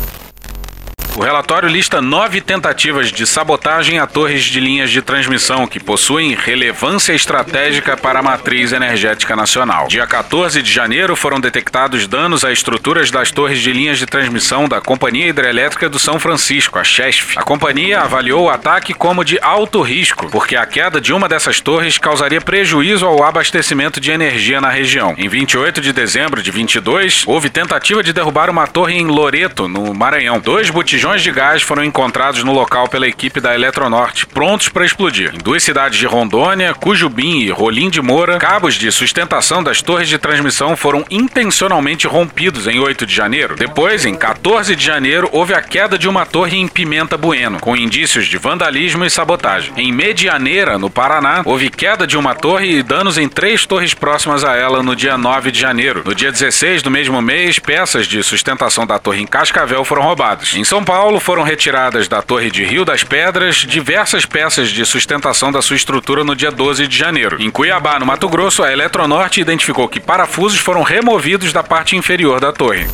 O relatório lista nove tentativas de sabotagem a torres de linhas de transmissão que possuem relevância estratégica para a matriz energética nacional. Dia 14 de janeiro foram detectados danos a estruturas das torres de linhas de transmissão da Companhia Hidrelétrica do São Francisco, a CHESF. A companhia avaliou o ataque como de alto risco, porque a queda de uma dessas torres causaria prejuízo ao abastecimento de energia na região. Em 28 de dezembro de 22, houve tentativa de derrubar uma torre em Loreto, no Maranhão. Dois botijões de gás foram encontrados no local pela equipe da Eletronorte, prontos para explodir. Em duas cidades de Rondônia, Cujubim e Rolim de Moura, cabos de sustentação das torres de transmissão foram intencionalmente rompidos em 8 de janeiro. Depois, em 14 de janeiro, houve a queda de uma torre em Pimenta Bueno, com indícios de vandalismo e sabotagem. Em Medianeira, no Paraná, houve queda de uma torre e danos em três torres próximas a ela no dia 9 de janeiro. No dia 16 do mesmo mês, peças de sustentação da torre em Cascavel foram roubadas. Em São Paulo, Paulo foram retiradas da Torre de Rio das Pedras diversas peças de sustentação da sua estrutura no dia 12 de janeiro. Em Cuiabá, no Mato Grosso, a Eletronorte identificou que parafusos foram removidos da parte inferior da torre.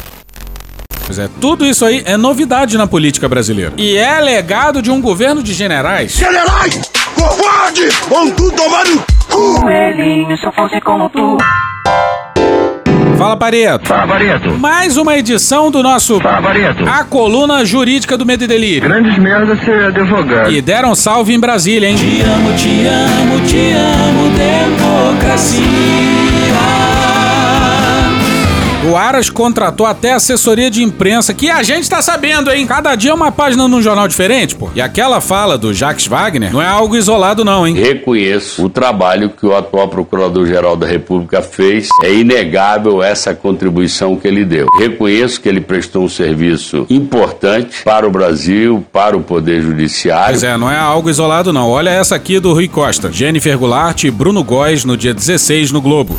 Pois é, tudo isso aí é novidade na política brasileira. E é legado de um governo de generais. Generais! Covarde! Vão tudo tomar no cu! Coelhinho, se eu fosse como tu. Fala, Pareto. Fala, Pareto. Mais uma edição do nosso Fala, Pareto. A Coluna Jurídica do Medo e Delírio. Grandes merda ser advogado. E deram salve em Brasília, hein? Te amo, te amo, te amo, democracia. O Aras contratou até assessoria de imprensa, que a gente tá sabendo, hein? Cada dia é uma página num jornal diferente, pô. E aquela fala do Jacques Wagner não é algo isolado, não, hein? Reconheço o trabalho que o atual Procurador-Geral da República fez. É inegável essa contribuição que ele deu. Reconheço que ele prestou um serviço importante para o Brasil, para o Poder Judiciário. Pois é, não é algo isolado, não. Olha essa aqui do Rui Costa. Jennifer Goulart e Bruno Góes no dia 16 no Globo.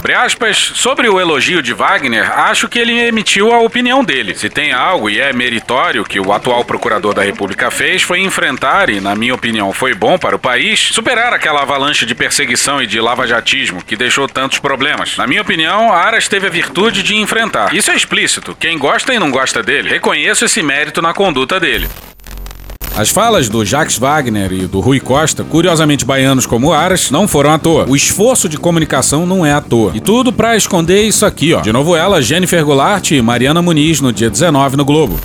Abre aspas, sobre o elogio de Wagner, acho que ele emitiu a opinião dele. Se tem algo e é meritório que o atual procurador da República fez foi enfrentar, e na minha opinião foi bom para o país, superar aquela avalanche de perseguição e de lavajatismo que deixou tantos problemas. Na minha opinião, Aras teve a virtude de enfrentar. Isso é explícito. Quem gosta e não gosta dele, reconheço esse mérito na conduta dele. As falas do Jacques Wagner e do Rui Costa, curiosamente baianos como Aras, não foram à toa. O esforço de comunicação não é à toa. E tudo para esconder isso aqui, ó. De novo ela, Jennifer Goulart e Mariana Muniz no dia 19 no Globo.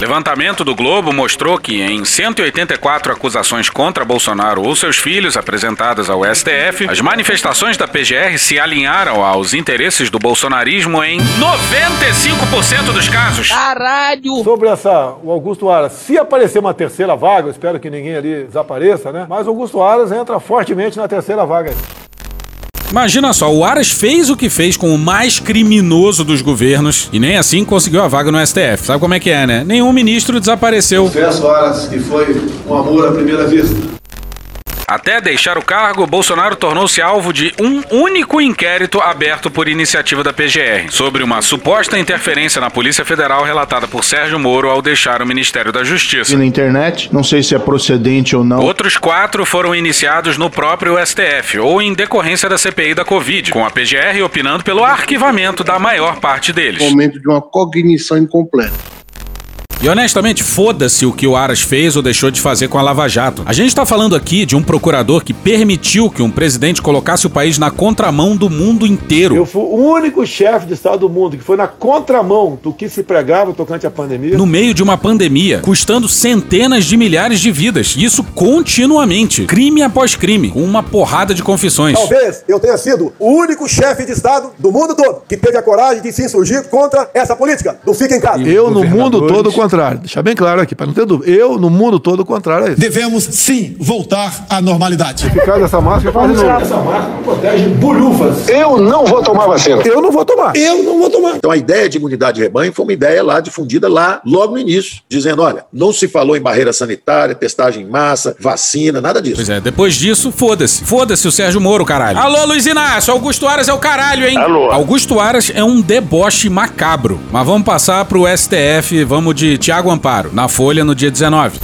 Levantamento do Globo mostrou que em 184 acusações contra Bolsonaro ou seus filhos apresentadas ao STF, as manifestações da PGR se alinharam aos interesses do bolsonarismo em 95% dos casos. Caralho! Sobre essa, o Augusto Aras, se aparecer uma terceira vaga, eu espero que ninguém ali desapareça, né? Mas o Augusto Aras entra fortemente na terceira vaga. Imagina só, o Aras fez o que fez com o mais criminoso dos governos e nem assim conseguiu a vaga no STF. Sabe como é que é, né? Nenhum ministro desapareceu. Confesso, Aras, que foi um amor à primeira vista. Até deixar o cargo, Bolsonaro tornou-se alvo de um único inquérito aberto por iniciativa da PGR sobre uma suposta interferência na Polícia Federal relatada por Sérgio Moro ao deixar o Ministério da Justiça. E na internet, não sei se é procedente ou não. Outros quatro foram iniciados no próprio STF ou em decorrência da CPI da Covid, com a PGR opinando pelo arquivamento da maior parte deles. Momento de uma cognição incompleta. E honestamente, foda-se o que o Aras fez ou deixou de fazer com a Lava Jato. A gente tá falando aqui de um procurador que permitiu que um presidente colocasse o país na contramão do mundo inteiro. Eu fui o único chefe de Estado do mundo que foi na contramão do que se pregava tocante à pandemia. No meio de uma pandemia, custando centenas de milhares de vidas. Isso continuamente, crime após crime, com uma porrada de confissões. Talvez eu tenha sido o único chefe de Estado do mundo todo que teve a coragem de se insurgir contra essa política do fica em casa. Eu, no mundo todo, contrário. Deixar bem claro aqui, para não ter dúvida. Eu, no mundo todo, o contrário é isso. Devemos, sim, voltar à normalidade. Ficar dessa máscara faz novo. Essa máscara protege bolhufas. Eu não vou tomar vacina. Eu não vou tomar. Eu não vou tomar. Então a ideia de imunidade de rebanho foi uma ideia lá difundida lá logo no início, dizendo, olha, não se falou em barreira sanitária, testagem em massa, vacina, nada disso. Pois é, depois disso, foda-se. Foda-se o Sérgio Moro, caralho. Alô, Luiz Inácio, Augusto Aras é o caralho, hein? Alô. Augusto Aras é um deboche macabro. Mas vamos passar pro STF, vamos de Tiago Amparo, na Folha no dia 19.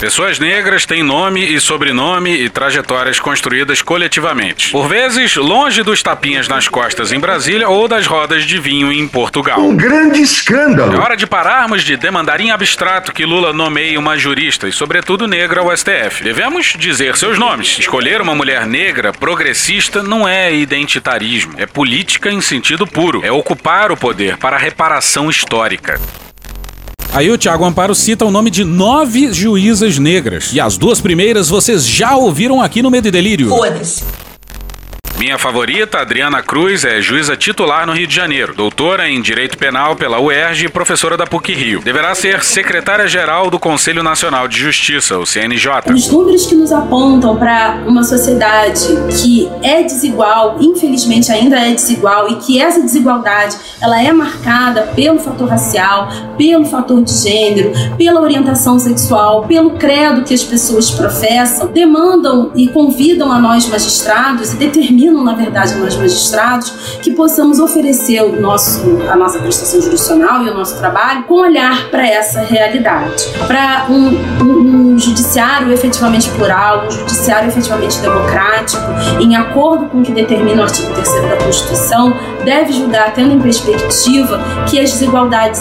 Pessoas negras têm nome e sobrenome e trajetórias construídas coletivamente. Por vezes, longe dos tapinhas nas costas em Brasília ou das rodas de vinho em Portugal. Um grande escândalo. É hora de pararmos de demandar em abstrato que Lula nomeie uma jurista e, sobretudo, negra ao STF. Devemos dizer seus nomes. Escolher uma mulher negra progressista não é identitarismo, é política em sentido puro. É ocupar o poder para a reparação histórica. Aí o Thiago Amparo cita o nome de nove juízas negras. E as duas primeiras vocês já ouviram aqui no Medo e Delírio. Foda-se. Minha favorita, Adriana Cruz, é juíza titular no Rio de Janeiro, doutora em Direito Penal pela UERJ e professora da PUC Rio. Deverá ser secretária-geral do Conselho Nacional de Justiça, o CNJ. Os números que nos apontam para uma sociedade que é desigual, infelizmente ainda é desigual, e que essa desigualdade ela é marcada pelo fator racial, pelo fator de gênero, pela orientação sexual, pelo credo que as pessoas professam, demandam e convidam a nós magistrados e determinam na verdade, nós magistrados, que possamos oferecer o nosso, a nossa prestação jurisdicional e o nosso trabalho com olhar para essa realidade. Para um, um, um judiciário efetivamente plural, um judiciário efetivamente democrático, em acordo com o que determina o artigo 3 da Constituição, deve julgar tendo em perspectiva que as desigualdades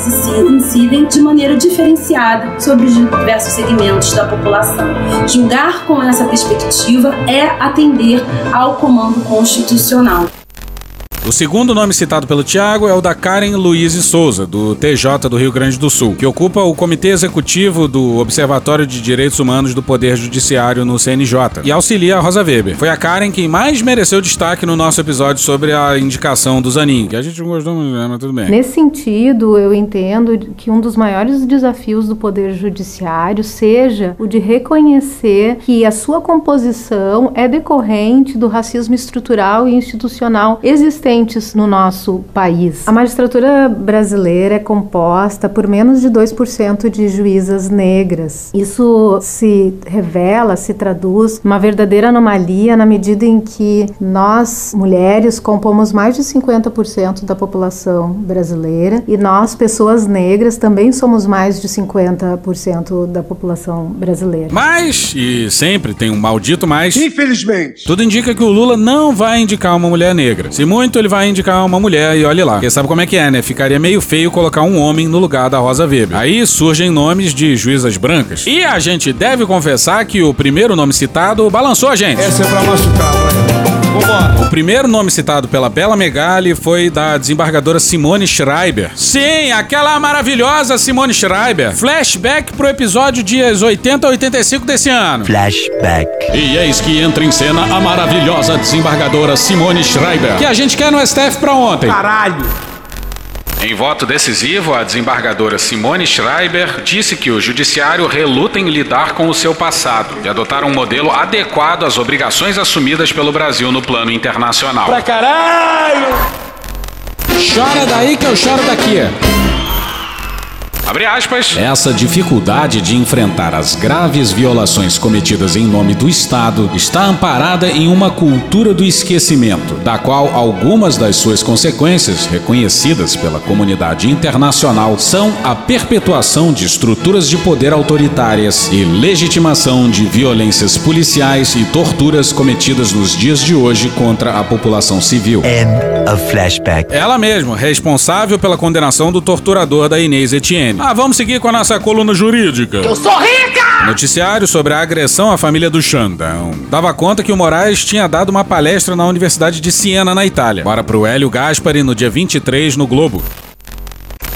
incidem de maneira diferenciada sobre os diversos segmentos da população. Julgar com essa perspectiva é atender ao comando constitucional. O segundo nome citado pelo Tiago é o da Karen Luiz Souza, do TJ do Rio Grande do Sul, que ocupa o Comitê Executivo do Observatório de Direitos Humanos do Poder Judiciário no CNJ e auxilia a Rosa Weber. Foi a Karen quem mais mereceu destaque no nosso episódio sobre a indicação do Zanin, que a gente não gostou muito, né, mas tudo bem. Nesse sentido, eu entendo que um dos maiores desafios do Poder Judiciário seja o de reconhecer que a sua composição é decorrente do racismo estrutural e institucional existente no nosso país. A magistratura brasileira é composta por menos de 2% de juízas negras. Isso se revela, se traduz uma verdadeira anomalia na medida em que nós, mulheres, compomos mais de 50% da população brasileira e nós, pessoas negras, também somos mais de 50% da população brasileira. Mas, e sempre tem um maldito mais. Infelizmente. Tudo indica que o Lula não vai indicar uma mulher negra. Se muito, ele vai indicar uma mulher e olhe lá. Porque sabe como é que é, né? Ficaria meio feio colocar um homem no lugar da Rosa Weber. Aí surgem nomes de juízas brancas. E a gente deve confessar que o primeiro nome citado balançou a gente. Essa é pra machucar, vai. Vambora. O primeiro nome citado pela Bela Megali foi da desembargadora Simone Schreiber. Sim, aquela maravilhosa Simone Schreiber. Flashback pro episódio dias 80 a 85 desse ano. Flashback. E eis que entra em cena a maravilhosa desembargadora Simone Schreiber. Que a gente quer no STF pra ontem. Caralho. Em voto decisivo, a desembargadora Simone Schreiber disse que o judiciário reluta em lidar com o seu passado e adotar um modelo adequado às obrigações assumidas pelo Brasil no plano internacional. Pra caralho! Chora daí que eu choro daqui. Abre aspas. Essa dificuldade de enfrentar as graves violações cometidas em nome do Estado está amparada em uma cultura do esquecimento, da qual algumas das suas consequências, reconhecidas pela comunidade internacional, são a perpetuação de estruturas de poder autoritárias e legitimação de violências policiais e torturas cometidas nos dias de hoje contra a população civil. End of flashback. Ela mesma, responsável pela condenação do torturador da Inês Etienne. Ah, vamos seguir com a nossa coluna jurídica. Eu sou rica! Noticiário sobre a agressão à família do Xandão. Dava conta que o Moraes tinha dado uma palestra na Universidade de Siena, na Itália. Bora pro Hélio Gaspari no dia 23 no Globo.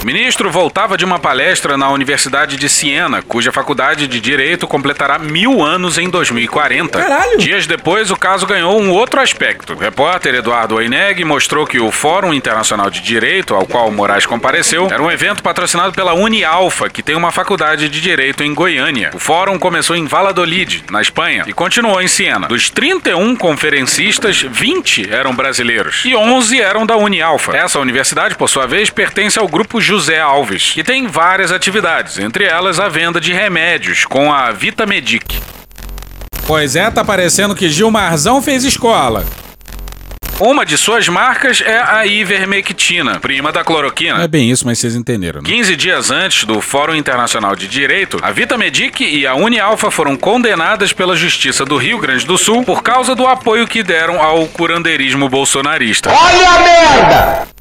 O ministro voltava de uma palestra na Universidade de Siena, cuja faculdade de Direito completará mil anos em 2040. Caralho! Dias depois, o caso ganhou um outro aspecto. O repórter Eduardo Oineg mostrou que o Fórum Internacional de Direito, ao qual Moraes compareceu, era um evento patrocinado pela Unialfa, que tem uma faculdade de Direito em Goiânia. O fórum começou em Valladolid, na Espanha, e continuou em Siena. Dos 31 conferencistas, 20 eram brasileiros e 11 eram da Unialfa. Essa universidade, por sua vez, pertence ao grupo José Alves, que tem várias atividades, entre elas a venda de remédios com a Vitamedic. Pois é, tá parecendo que Gilmarzão fez escola. Uma de suas marcas é a ivermectina, prima da cloroquina. É bem isso, mas vocês entenderam, né? 15 dias antes do Fórum Internacional de Direito, a Vitamedic e a Unialfa foram condenadas pela Justiça do Rio Grande do Sul por causa do apoio que deram ao curandeirismo bolsonarista. Olha a merda!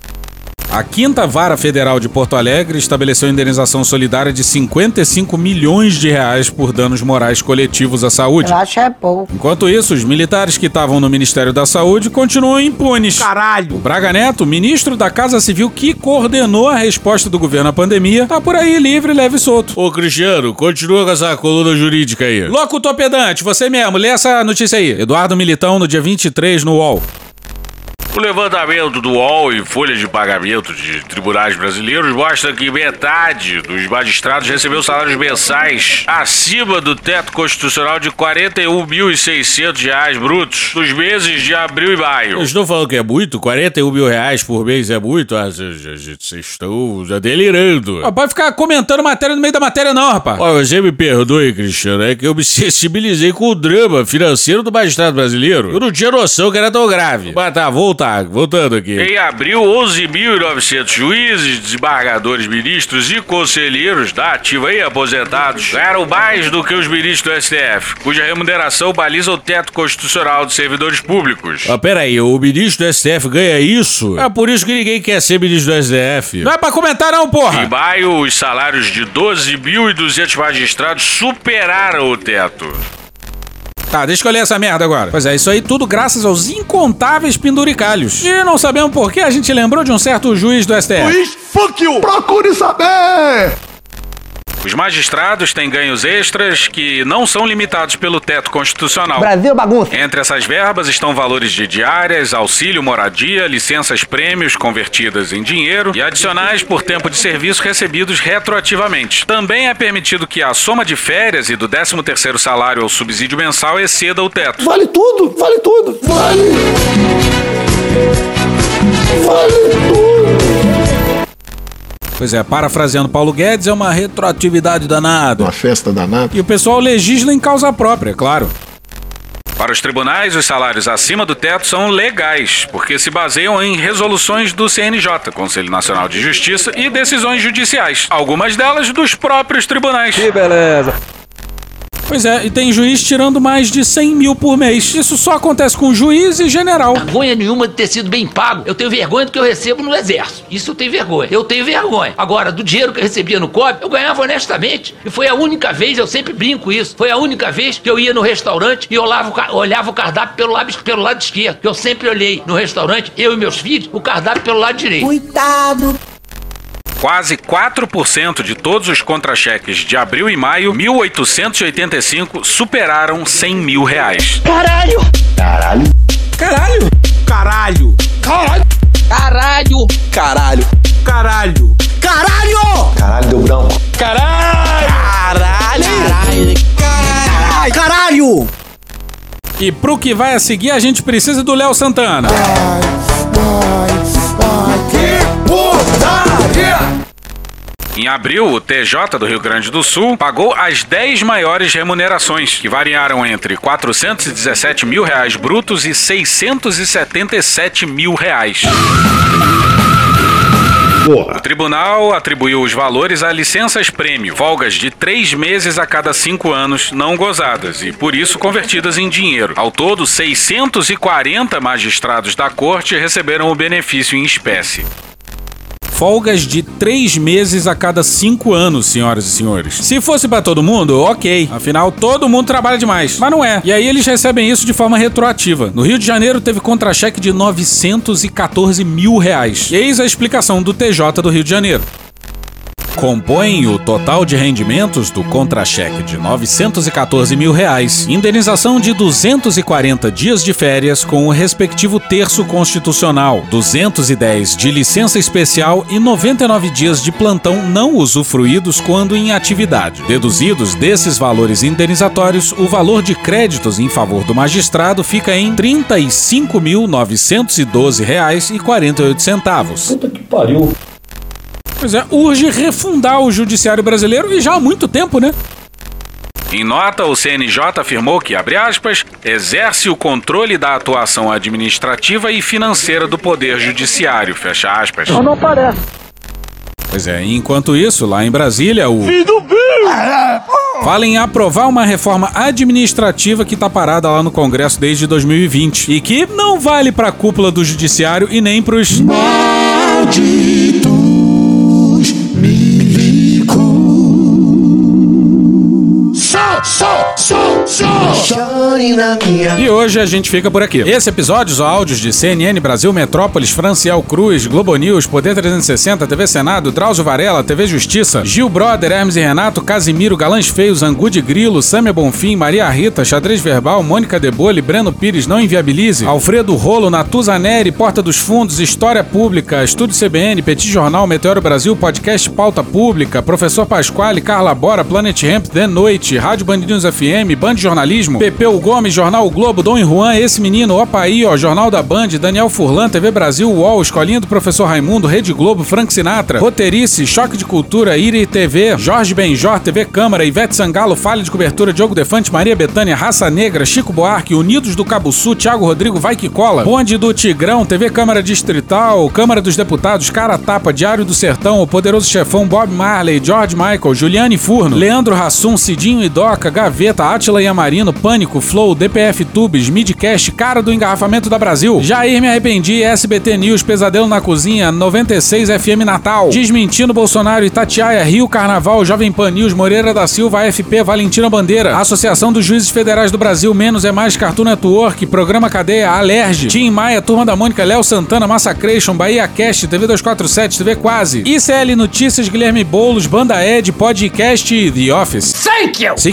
A Quinta Vara Federal de Porto Alegre estabeleceu indenização solidária de 55 milhões de reais por danos morais coletivos à saúde. Eu acho é pouco. Enquanto isso, os militares que estavam no Ministério da Saúde continuam impunes. Caralho! O Braga Neto, ministro da Casa Civil que coordenou a resposta do governo à pandemia, tá por aí livre, leve e solto. Ô, Cristiano, continua com essa coluna jurídica aí. Locutor pedante, você mesmo, lê essa notícia aí. Eduardo Militão, no dia 23, no UOL. O levantamento do UOL e folha de pagamento de tribunais brasileiros mostra que metade dos magistrados recebeu salários mensais acima do teto constitucional de 41.600 reais brutos nos meses de abril e maio. Eu estou falando que é muito? 41 mil reais por mês é muito? Ah, Vocês estão já delirando. Ah, pode ficar comentando matéria no meio da matéria não, rapaz. Olha, você me perdoe, Cristiano, é que eu me sensibilizei com o drama financeiro do magistrado brasileiro. Eu não tinha noção que era tão grave. Mas tá, volta tá, voltando aqui. Em abril, 11.900 juízes, desembargadores, ministros e conselheiros da ativa e aposentados eram mais do que os ministros do STF, cuja remuneração baliza o teto constitucional dos servidores públicos. Ah, peraí, o ministro do STF ganha isso? É por isso que ninguém quer ser ministro do STF. Não é pra comentar não, porra! Em maio, os salários de 12.200 magistrados superaram o teto. Tá, deixa eu ler essa merda agora. Pois é, isso aí tudo graças aos incontáveis penduricalhos. E não sabemos por que a gente lembrou de um certo juiz do STF. Juiz, fuck you! Procure saber! Os magistrados têm ganhos extras que não são limitados pelo teto constitucional. Brasil bagunça. Entre essas verbas estão valores de diárias, auxílio moradia, licenças prêmios convertidas em dinheiro e adicionais por tempo de serviço recebidos retroativamente. Também é permitido que a soma de férias e do 13º salário ou subsídio mensal exceda o teto. Vale tudo, vale tudo, vale. Vale tudo. Pois é, parafraseando Paulo Guedes, é uma retroatividade danada. Uma festa danada. E o pessoal legisla em causa própria, claro. Para os tribunais, os salários acima do teto são legais, porque se baseiam em resoluções do CNJ, Conselho Nacional de Justiça, e decisões judiciais, algumas delas dos próprios tribunais. Que beleza. Pois é, e tem juiz tirando mais de 100 mil por mês. Isso só acontece com juiz e general. Vergonha nenhuma de ter sido bem pago. Eu tenho vergonha do que eu recebo no exército. Isso eu tenho vergonha. Eu tenho vergonha. Agora, do dinheiro que eu recebia no COB, eu ganhava honestamente. E foi a única vez, eu sempre brinco isso, foi a única vez que eu ia no restaurante e olhava olhava o cardápio pelo lado, pelo lado esquerdo. Eu sempre olhei no restaurante, eu e meus filhos, o cardápio pelo lado direito. Coitado. Quase 4% de todos os contra-cheques de abril e maio, 1.885, superaram 100 mil reais. Caralho. Caralho. Caralho. Caralho! Caralho. Caralho. Caralho. Caralho! Caralho. Caralho, deu branco. Caralho. Caralho. Caralho. Caralho. E pro que vai a seguir, a gente precisa do Léo Santana. Em abril, o TJ do Rio Grande do Sul pagou as 10 maiores remunerações, que variaram entre 417 mil reais brutos e 677 mil reais. O tribunal atribuiu os valores a licenças prêmio, folgas de três meses a cada cinco anos não gozadas e, por isso, convertidas em dinheiro. Ao todo, 640 magistrados da corte receberam o benefício em espécie. Folgas de três meses a cada cinco anos, senhoras e senhores. Se fosse para todo mundo, ok. Afinal, todo mundo trabalha demais. Mas não é. E aí eles recebem isso de forma retroativa. No Rio de Janeiro teve contra-cheque de 914 mil reais. Eis a explicação do TJ do Rio de Janeiro compõem o total de rendimentos do contra-cheque de 914 mil reais, indenização de 240 dias de férias com o respectivo terço constitucional, 210 de licença especial e 99 dias de plantão não usufruídos quando em atividade. Deduzidos desses valores indenizatórios, o valor de créditos em favor do magistrado fica em 35.912 reais e 48 centavos. Puta que pariu. Pois é, urge refundar o judiciário brasileiro e já há muito tempo, né? Em nota, o CNJ afirmou que, abre aspas, exerce o controle da atuação administrativa e financeira do Poder Judiciário, fecha aspas. Mas não parece. Pois é, enquanto isso, lá em Brasília, o. Fala em aprovar uma reforma administrativa que está parada lá no Congresso desde 2020 e que não vale para a cúpula do Judiciário e nem para os. Malditos E hoje a gente fica por aqui. Esse episódio, os áudios de CNN, Brasil Metrópolis, Franciel Cruz, Globo News, Poder 360, TV Senado, Drauzio Varela, TV Justiça, Gil Brother, Hermes e Renato, Casimiro, Galãs Feios, Angu de Grilo, Sâmia Bonfim, Maria Rita, Xadrez Verbal, Mônica Debole, Breno Pires, Não Inviabilize, Alfredo Rolo, Natuza Neri, Porta dos Fundos, História Pública, Estúdio CBN, Petit Jornal, Meteoro Brasil, Podcast Pauta Pública, Professor Pasquale, Carla Bora, Planet Ramp, The Noite, Rádio Band News FM, Band Jornalismo, Pepeu Gomes, Jornal o Globo, Dom Juan, Esse Menino, Opaí, ó, Jornal da Band, Daniel Furlan, TV Brasil, UOL, Escolinha do Professor Raimundo, Rede Globo, Frank Sinatra, Roteirice, Choque de Cultura, Iri TV, Jorge Benjor, TV Câmara, Ivete Sangalo, Falha de Cobertura, Diogo Defante, Maria Betânia, Raça Negra, Chico Buarque, Unidos do Cabo Sul, Thiago Rodrigo, Vai Que Cola, Bonde do Tigrão, TV Câmara Distrital, Câmara dos Deputados, Cara Tapa, Diário do Sertão, O Poderoso Chefão, Bob Marley, George Michael, Juliane Furno, Leandro Rassum, Cidinho e Doca, Gaveta, Atila Yamarino, Pânico, Flow, DPF Tubes, Midcast, Cara do Engarrafamento da Brasil, Jair Me Arrependi, SBT News, Pesadelo na Cozinha, 96 FM Natal, Desmentindo Bolsonaro, Itatiaia, Rio Carnaval, Jovem Pan News, Moreira da Silva, AFP, Valentina Bandeira, Associação dos Juízes Federais do Brasil, Menos é Mais, Cartoon Network, Programa Cadeia, Alerge, Tim Maia, Turma da Mônica, Léo Santana, Massacration, Bahia Cast, TV 247, TV Quase, ICL Notícias, Guilherme Boulos, Banda Ed, Podcast e The Office. Thank you! Se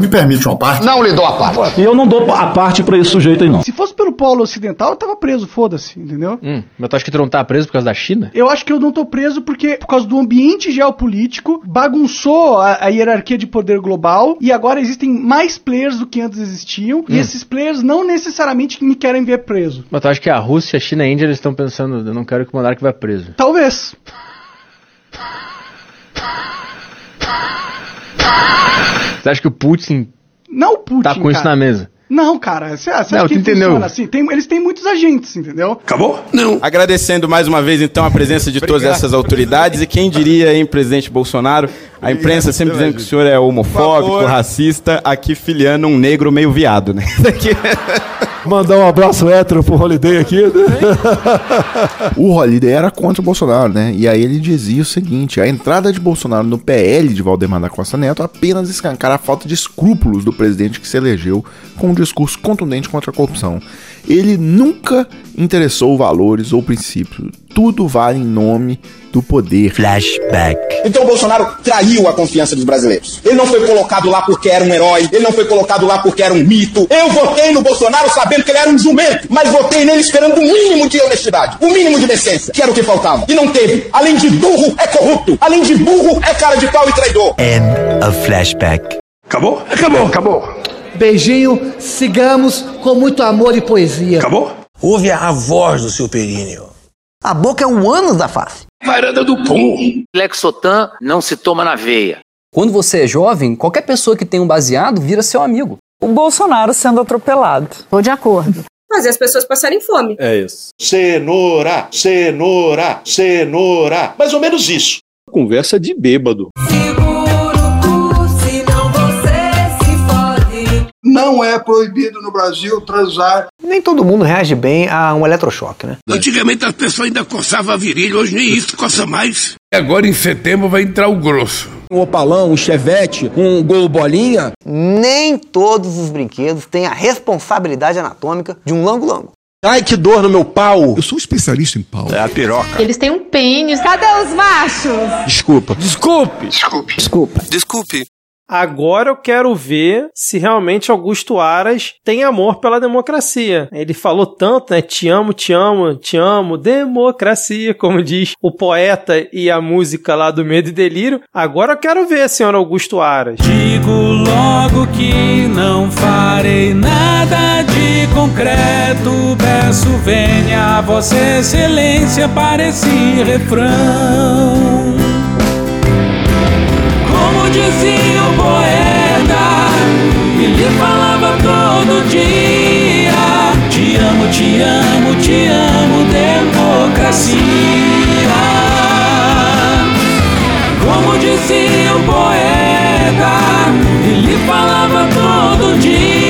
Me permite uma parte? Não lhe dou a parte. E eu não dou a parte pra esse sujeito aí, não. Se fosse pelo polo ocidental, eu tava preso, foda-se, entendeu? Hum, mas tu acha que tu não tá preso por causa da China? Eu acho que eu não tô preso porque, por causa do ambiente geopolítico, bagunçou a, a hierarquia de poder global e agora existem mais players do que antes existiam e Hum. esses players não necessariamente me querem ver preso. Mas tu acha que a Rússia, a China e a Índia eles estão pensando, eu não quero que o monarca vá preso. Talvez. Você acha que o Putin Não o Putin, tá com isso cara. na mesa? Não, cara, você você Não, acha que entendeu. funciona assim? Tem- eles têm muitos agentes, entendeu? Acabou? Não. Agradecendo mais uma vez, então, a presença de todas essas autoridades. E quem diria, hein, presidente Bolsonaro? A imprensa sempre dizendo que o senhor é homofóbico, racista, aqui filiando um negro meio viado, né? Mandar um abraço hétero pro Holiday aqui. né? O Holiday era contra o Bolsonaro, né? E aí ele dizia o seguinte: a entrada de Bolsonaro no PL de Valdemar da Costa Neto apenas escancara a falta de escrúpulos do presidente que se elegeu com discurso contundente contra a corrupção. Ele nunca interessou valores ou princípios. Tudo vale em nome do poder. Flashback. Então o Bolsonaro traiu a confiança dos brasileiros. Ele não foi colocado lá porque era um herói, ele não foi colocado lá porque era um mito. Eu votei no Bolsonaro sabendo que ele era um jumento, mas votei nele esperando um mínimo de honestidade, um mínimo de decência, que era o que faltava. E não teve. Além de burro, é corrupto. Além de burro, é cara de pau e traidor. End of flashback. Acabou? Acabou, acabou. Beijinho, sigamos com muito amor e poesia. Acabou? Ouve a voz do seu períneo. A boca é um ânus da face. Varanda do pum. Lexotan não se toma na veia. Quando você é jovem, qualquer pessoa que tem um baseado vira seu amigo. O Bolsonaro sendo atropelado. Tô de acordo. Fazer as pessoas passarem fome. É isso. Cenoura, cenoura, cenoura. Mais ou menos isso. Conversa de bêbado. Não é proibido no Brasil transar. Nem todo mundo reage bem a um eletrochoque, né? Antigamente as pessoas ainda coçavam a virilha, hoje nem isso coça mais. Agora em setembro vai entrar o grosso. Um opalão, um chevette, um gol bolinha. Nem todos os brinquedos têm a responsabilidade anatômica de um lango-lango. Ai, que dor no meu pau! Eu sou especialista em pau. É a piroca. Eles têm um pênis. Cadê os machos? Desculpa. Desculpe. Desculpe. Desculpa. Desculpe. Agora eu quero ver se realmente Augusto Aras tem amor pela democracia. Ele falou tanto, né? Te amo, te amo, te amo, democracia, como diz o poeta e a música lá do Medo e Delírio. Agora eu quero ver, senhor Augusto Aras. Digo logo que não farei nada de concreto. Peço venha a Vossa Excelência para esse refrão. Dizia o poeta, ele falava todo dia: Te amo, te amo, te amo, democracia. Como dizia o poeta, ele falava todo dia: